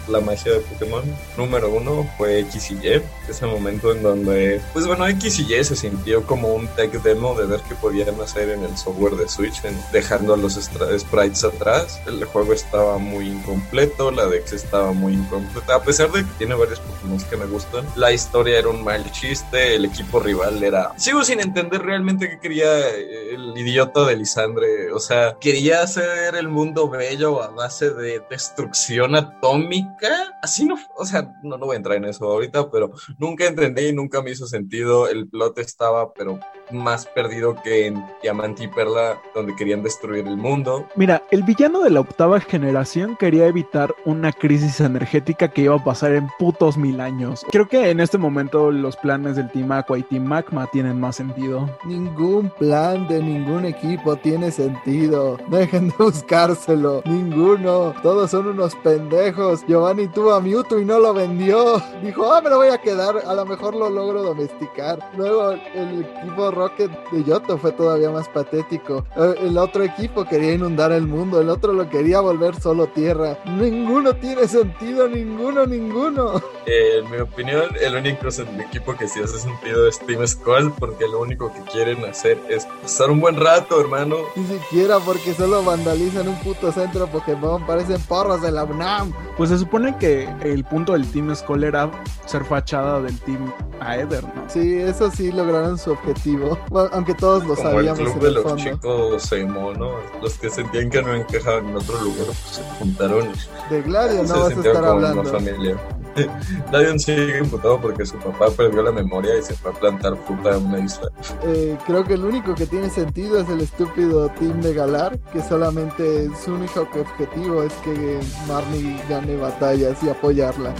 la magia de Pokémon. Número uno fue X y Y. Ese momento en donde, pues bueno, X y Y se sintió como un tech demo de ver qué podían hacer en el software de Switch, dejando a los sprites atrás. El juego estaba muy incompleto, la Dex estaba muy incompleta, a pesar de que tiene varios Pokémon que me gustan. La historia era un mal chiste, el equipo rival era... Sigo sin entender realmente qué quería el idiota de Lisandre, o sea, quería hacer el mundo bello a base de destrucción atómica. Así no, o sea, no, no voy a entrar en eso ahorita, pero nunca entendí y nunca me hizo sentido el plot estaba, pero más perdido que en Diamante y Perla, donde querían destruir el mundo.
Mira, el villano de la octava generación quería evitar una crisis energética que iba a pasar en putos mil años. Creo que en este momento los planes del Team Aqua y Team Magma tienen más sentido.
Ningún plan de ningún equipo tiene sentido. Dejen de buscárselo. Ninguno. Todos son unos pendejos. Giovanni tuvo a Mewtwo y no lo vendió. Dijo, ah, me lo voy a quedar. A lo mejor lo logro domesticar. Luego el equipo Rocket de Yoto fue todavía más patético. Eh, El otro equipo quería inundar el mundo. El otro lo quería volver solo tierra. Ninguno tiene sentido. Ninguno, ninguno.
Eh, en mi opinión, el único equipo que sí hace sentido es Team Skull, porque lo único que quieren hacer es pasar un buen rato, hermano.
Ni siquiera porque solo vandalizan un puto centro Pokémon. Parecen porros de la UNAM.
Pues se supone que el punto del Team Skull era ser fachada del Team Aether, ¿no?
Sí, eso sí lograron su objetivo. Bueno, aunque todos lo
Como el
sabíamos
club
en
de
el
los
fondo.
chicos emo, ¿no? Los que sentían que no encajaban en otro lugar, pues se juntaron
De Gladio no
se
vas a estar
como una
hablando.
familia. [LAUGHS] Ladion sigue imputado porque su papá perdió la memoria y se fue a plantar fruta en una isla.
Eh, creo que el único que tiene sentido es el estúpido team de Galar, que solamente su único objetivo es que Marnie gane batallas y apoyarla.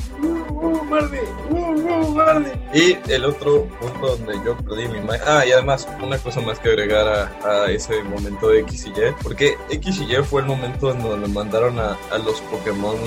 Y el otro punto donde yo perdí mi imagen. Ah, y además, una cosa más que agregar a, ese momento de X y Y. Porque X y Y fue el momento en donde mandaron a los Pokémon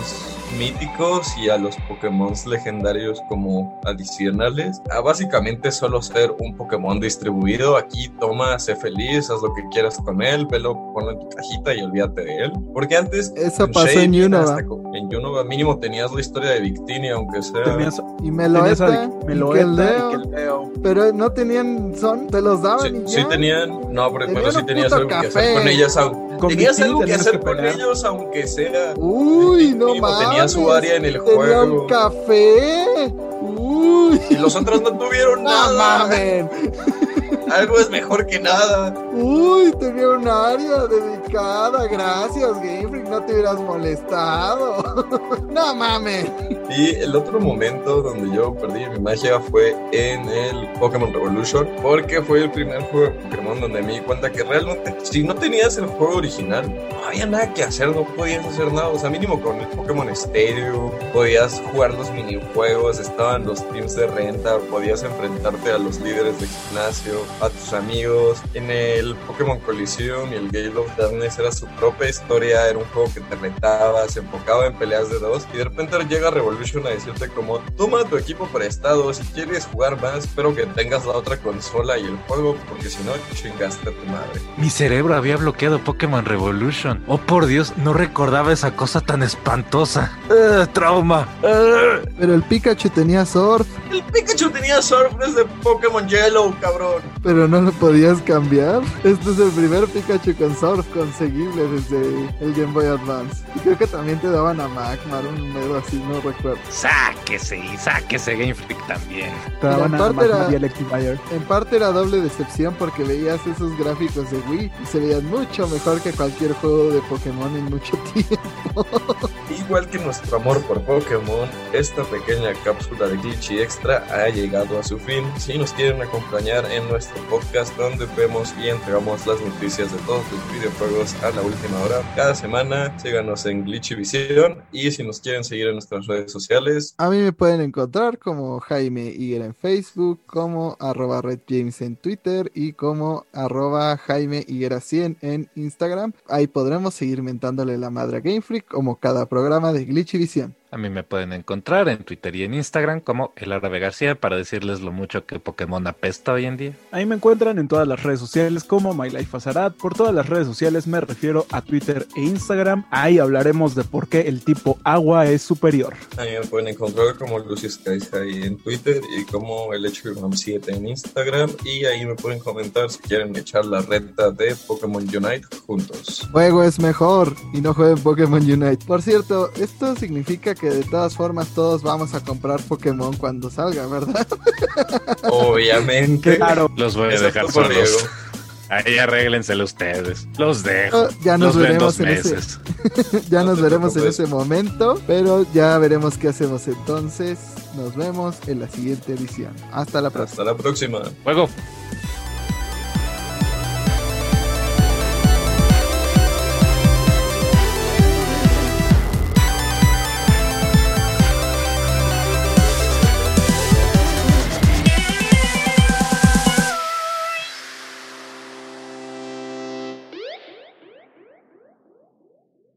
míticos y a los Pokémon legendarios como adicionales a básicamente solo ser un Pokémon distribuido. Aquí toma, sé feliz, haz lo que quieras con él, velo, ponlo en tu cajita y olvídate de él. Porque antes
Eso
en
pasó en
Shading,
Unova.
En Unova mínimo tenías la historia de Victini, aunque sea...
Tenías,
Y
tenías
Meloeta,
a
y
Meloeta
Keldeo,
y Keldeo.
pero no tenían son, te los daban
Sí,
y
sí tenían, no, pero, pero
Tenían
sí
un
tenías algo que hacer con ellas. au-
Con
tenías algo que hacer con ellos, aunque sea.
Uy, no
Mínimo
mames.
tenía su área en el
Tenía
juego.
un café. Uy.
Y los otros no tuvieron
No
nada.
mames.
Algo es mejor que nada.
Uy, tenía un área dedicada. Gracias, Game Freak. No te hubieras molestado. [LAUGHS] no mames.
Y el otro momento donde yo perdí mi magia fue en el Pokémon Revolution, porque fue el primer juego de Pokémon donde me di cuenta que realmente, si no tenías el juego original, no había nada que hacer, no podías hacer nada. O sea, mínimo con el Pokémon Stadium, podías jugar los minijuegos, estaban los teams de renta, podías enfrentarte a los líderes de gimnasio, a tus amigos. En el Pokémon Coliseum y el Gale of Darkness era su propia historia, era un juego que te retaba, se enfocaba en peleas de dos y de repente llega Revolution a decirte como toma tu equipo prestado, si quieres jugar más, espero que tengas la otra consola y el juego porque si no chingaste a tu madre.
Mi cerebro había bloqueado Pokémon Revolution. Oh, por Dios, no recordaba esa cosa tan espantosa. ¡Eh, trauma. ¡Eh!
Pero el Pikachu tenía surf,
El Pikachu tenía surfres de Pokémon Yellow, cabrón.
pero no lo podías cambiar. Este es el primer Pikachu con surf conseguible desde el Game Boy Advance. Y creo que también te daban a Magmar, un número así, no recuerdo.
Sáquese y sáquese Game Freak también.
Te daban
Y
a Magmar
era-
y Electivire.
En parte era doble decepción porque veías esos gráficos de Wii y se veían mucho mejor que cualquier juego de Pokémon en mucho [LAUGHS] tiempo.
Igual que nuestro amor por Pokémon, esta pequeña cápsula de Glitchy Extra ha llegado a su fin. Si nos quieren acompañar en nuestro podcast donde vemos y entregamos las noticias de todos los videojuegos a la última hora, cada semana síganos en Glitchy Visión y si nos quieren seguir en nuestras redes sociales,
A mí me pueden encontrar como Jaime Higuera en Facebook, como arroba Red James en Twitter y como arroba Jaime Higuera 100 en Instagram. Ahí podremos seguir mentándole la madre a Game Freak como cada programa de Glitchy Visión.
A mí me pueden encontrar en Twitter y en Instagram como El Árabe García para decirles lo mucho que Pokémon apesta hoy en día.
Ahí me encuentran en todas las redes sociales como MyLifeAzarat. Por todas las redes sociales me refiero a Twitter e Instagram. Ahí hablaremos de por qué el tipo agua es superior.
a mí me pueden encontrar como Lucius Sky en Twitter y como el Ram 7 en Instagram y ahí me pueden comentar si quieren echar la renta de Pokémon Unite juntos.
Juego es mejor y no jueguen Pokémon Unite. Por cierto, esto significa que de todas formas todos vamos a comprar Pokémon cuando salga, ¿verdad? [LAUGHS]
Obviamente.
Claro.
Los voy a dejar
por
solos.
Diego.
Ahí arréglenselo ustedes. Los dejo.
Oh, ya nos
en
veremos en ese-
meses. [LAUGHS]
ya
No
nos veremos en ese momento, pero ya veremos qué hacemos entonces. Nos vemos en la siguiente edición. Hasta la próxima.
Hasta la próxima.
Juego.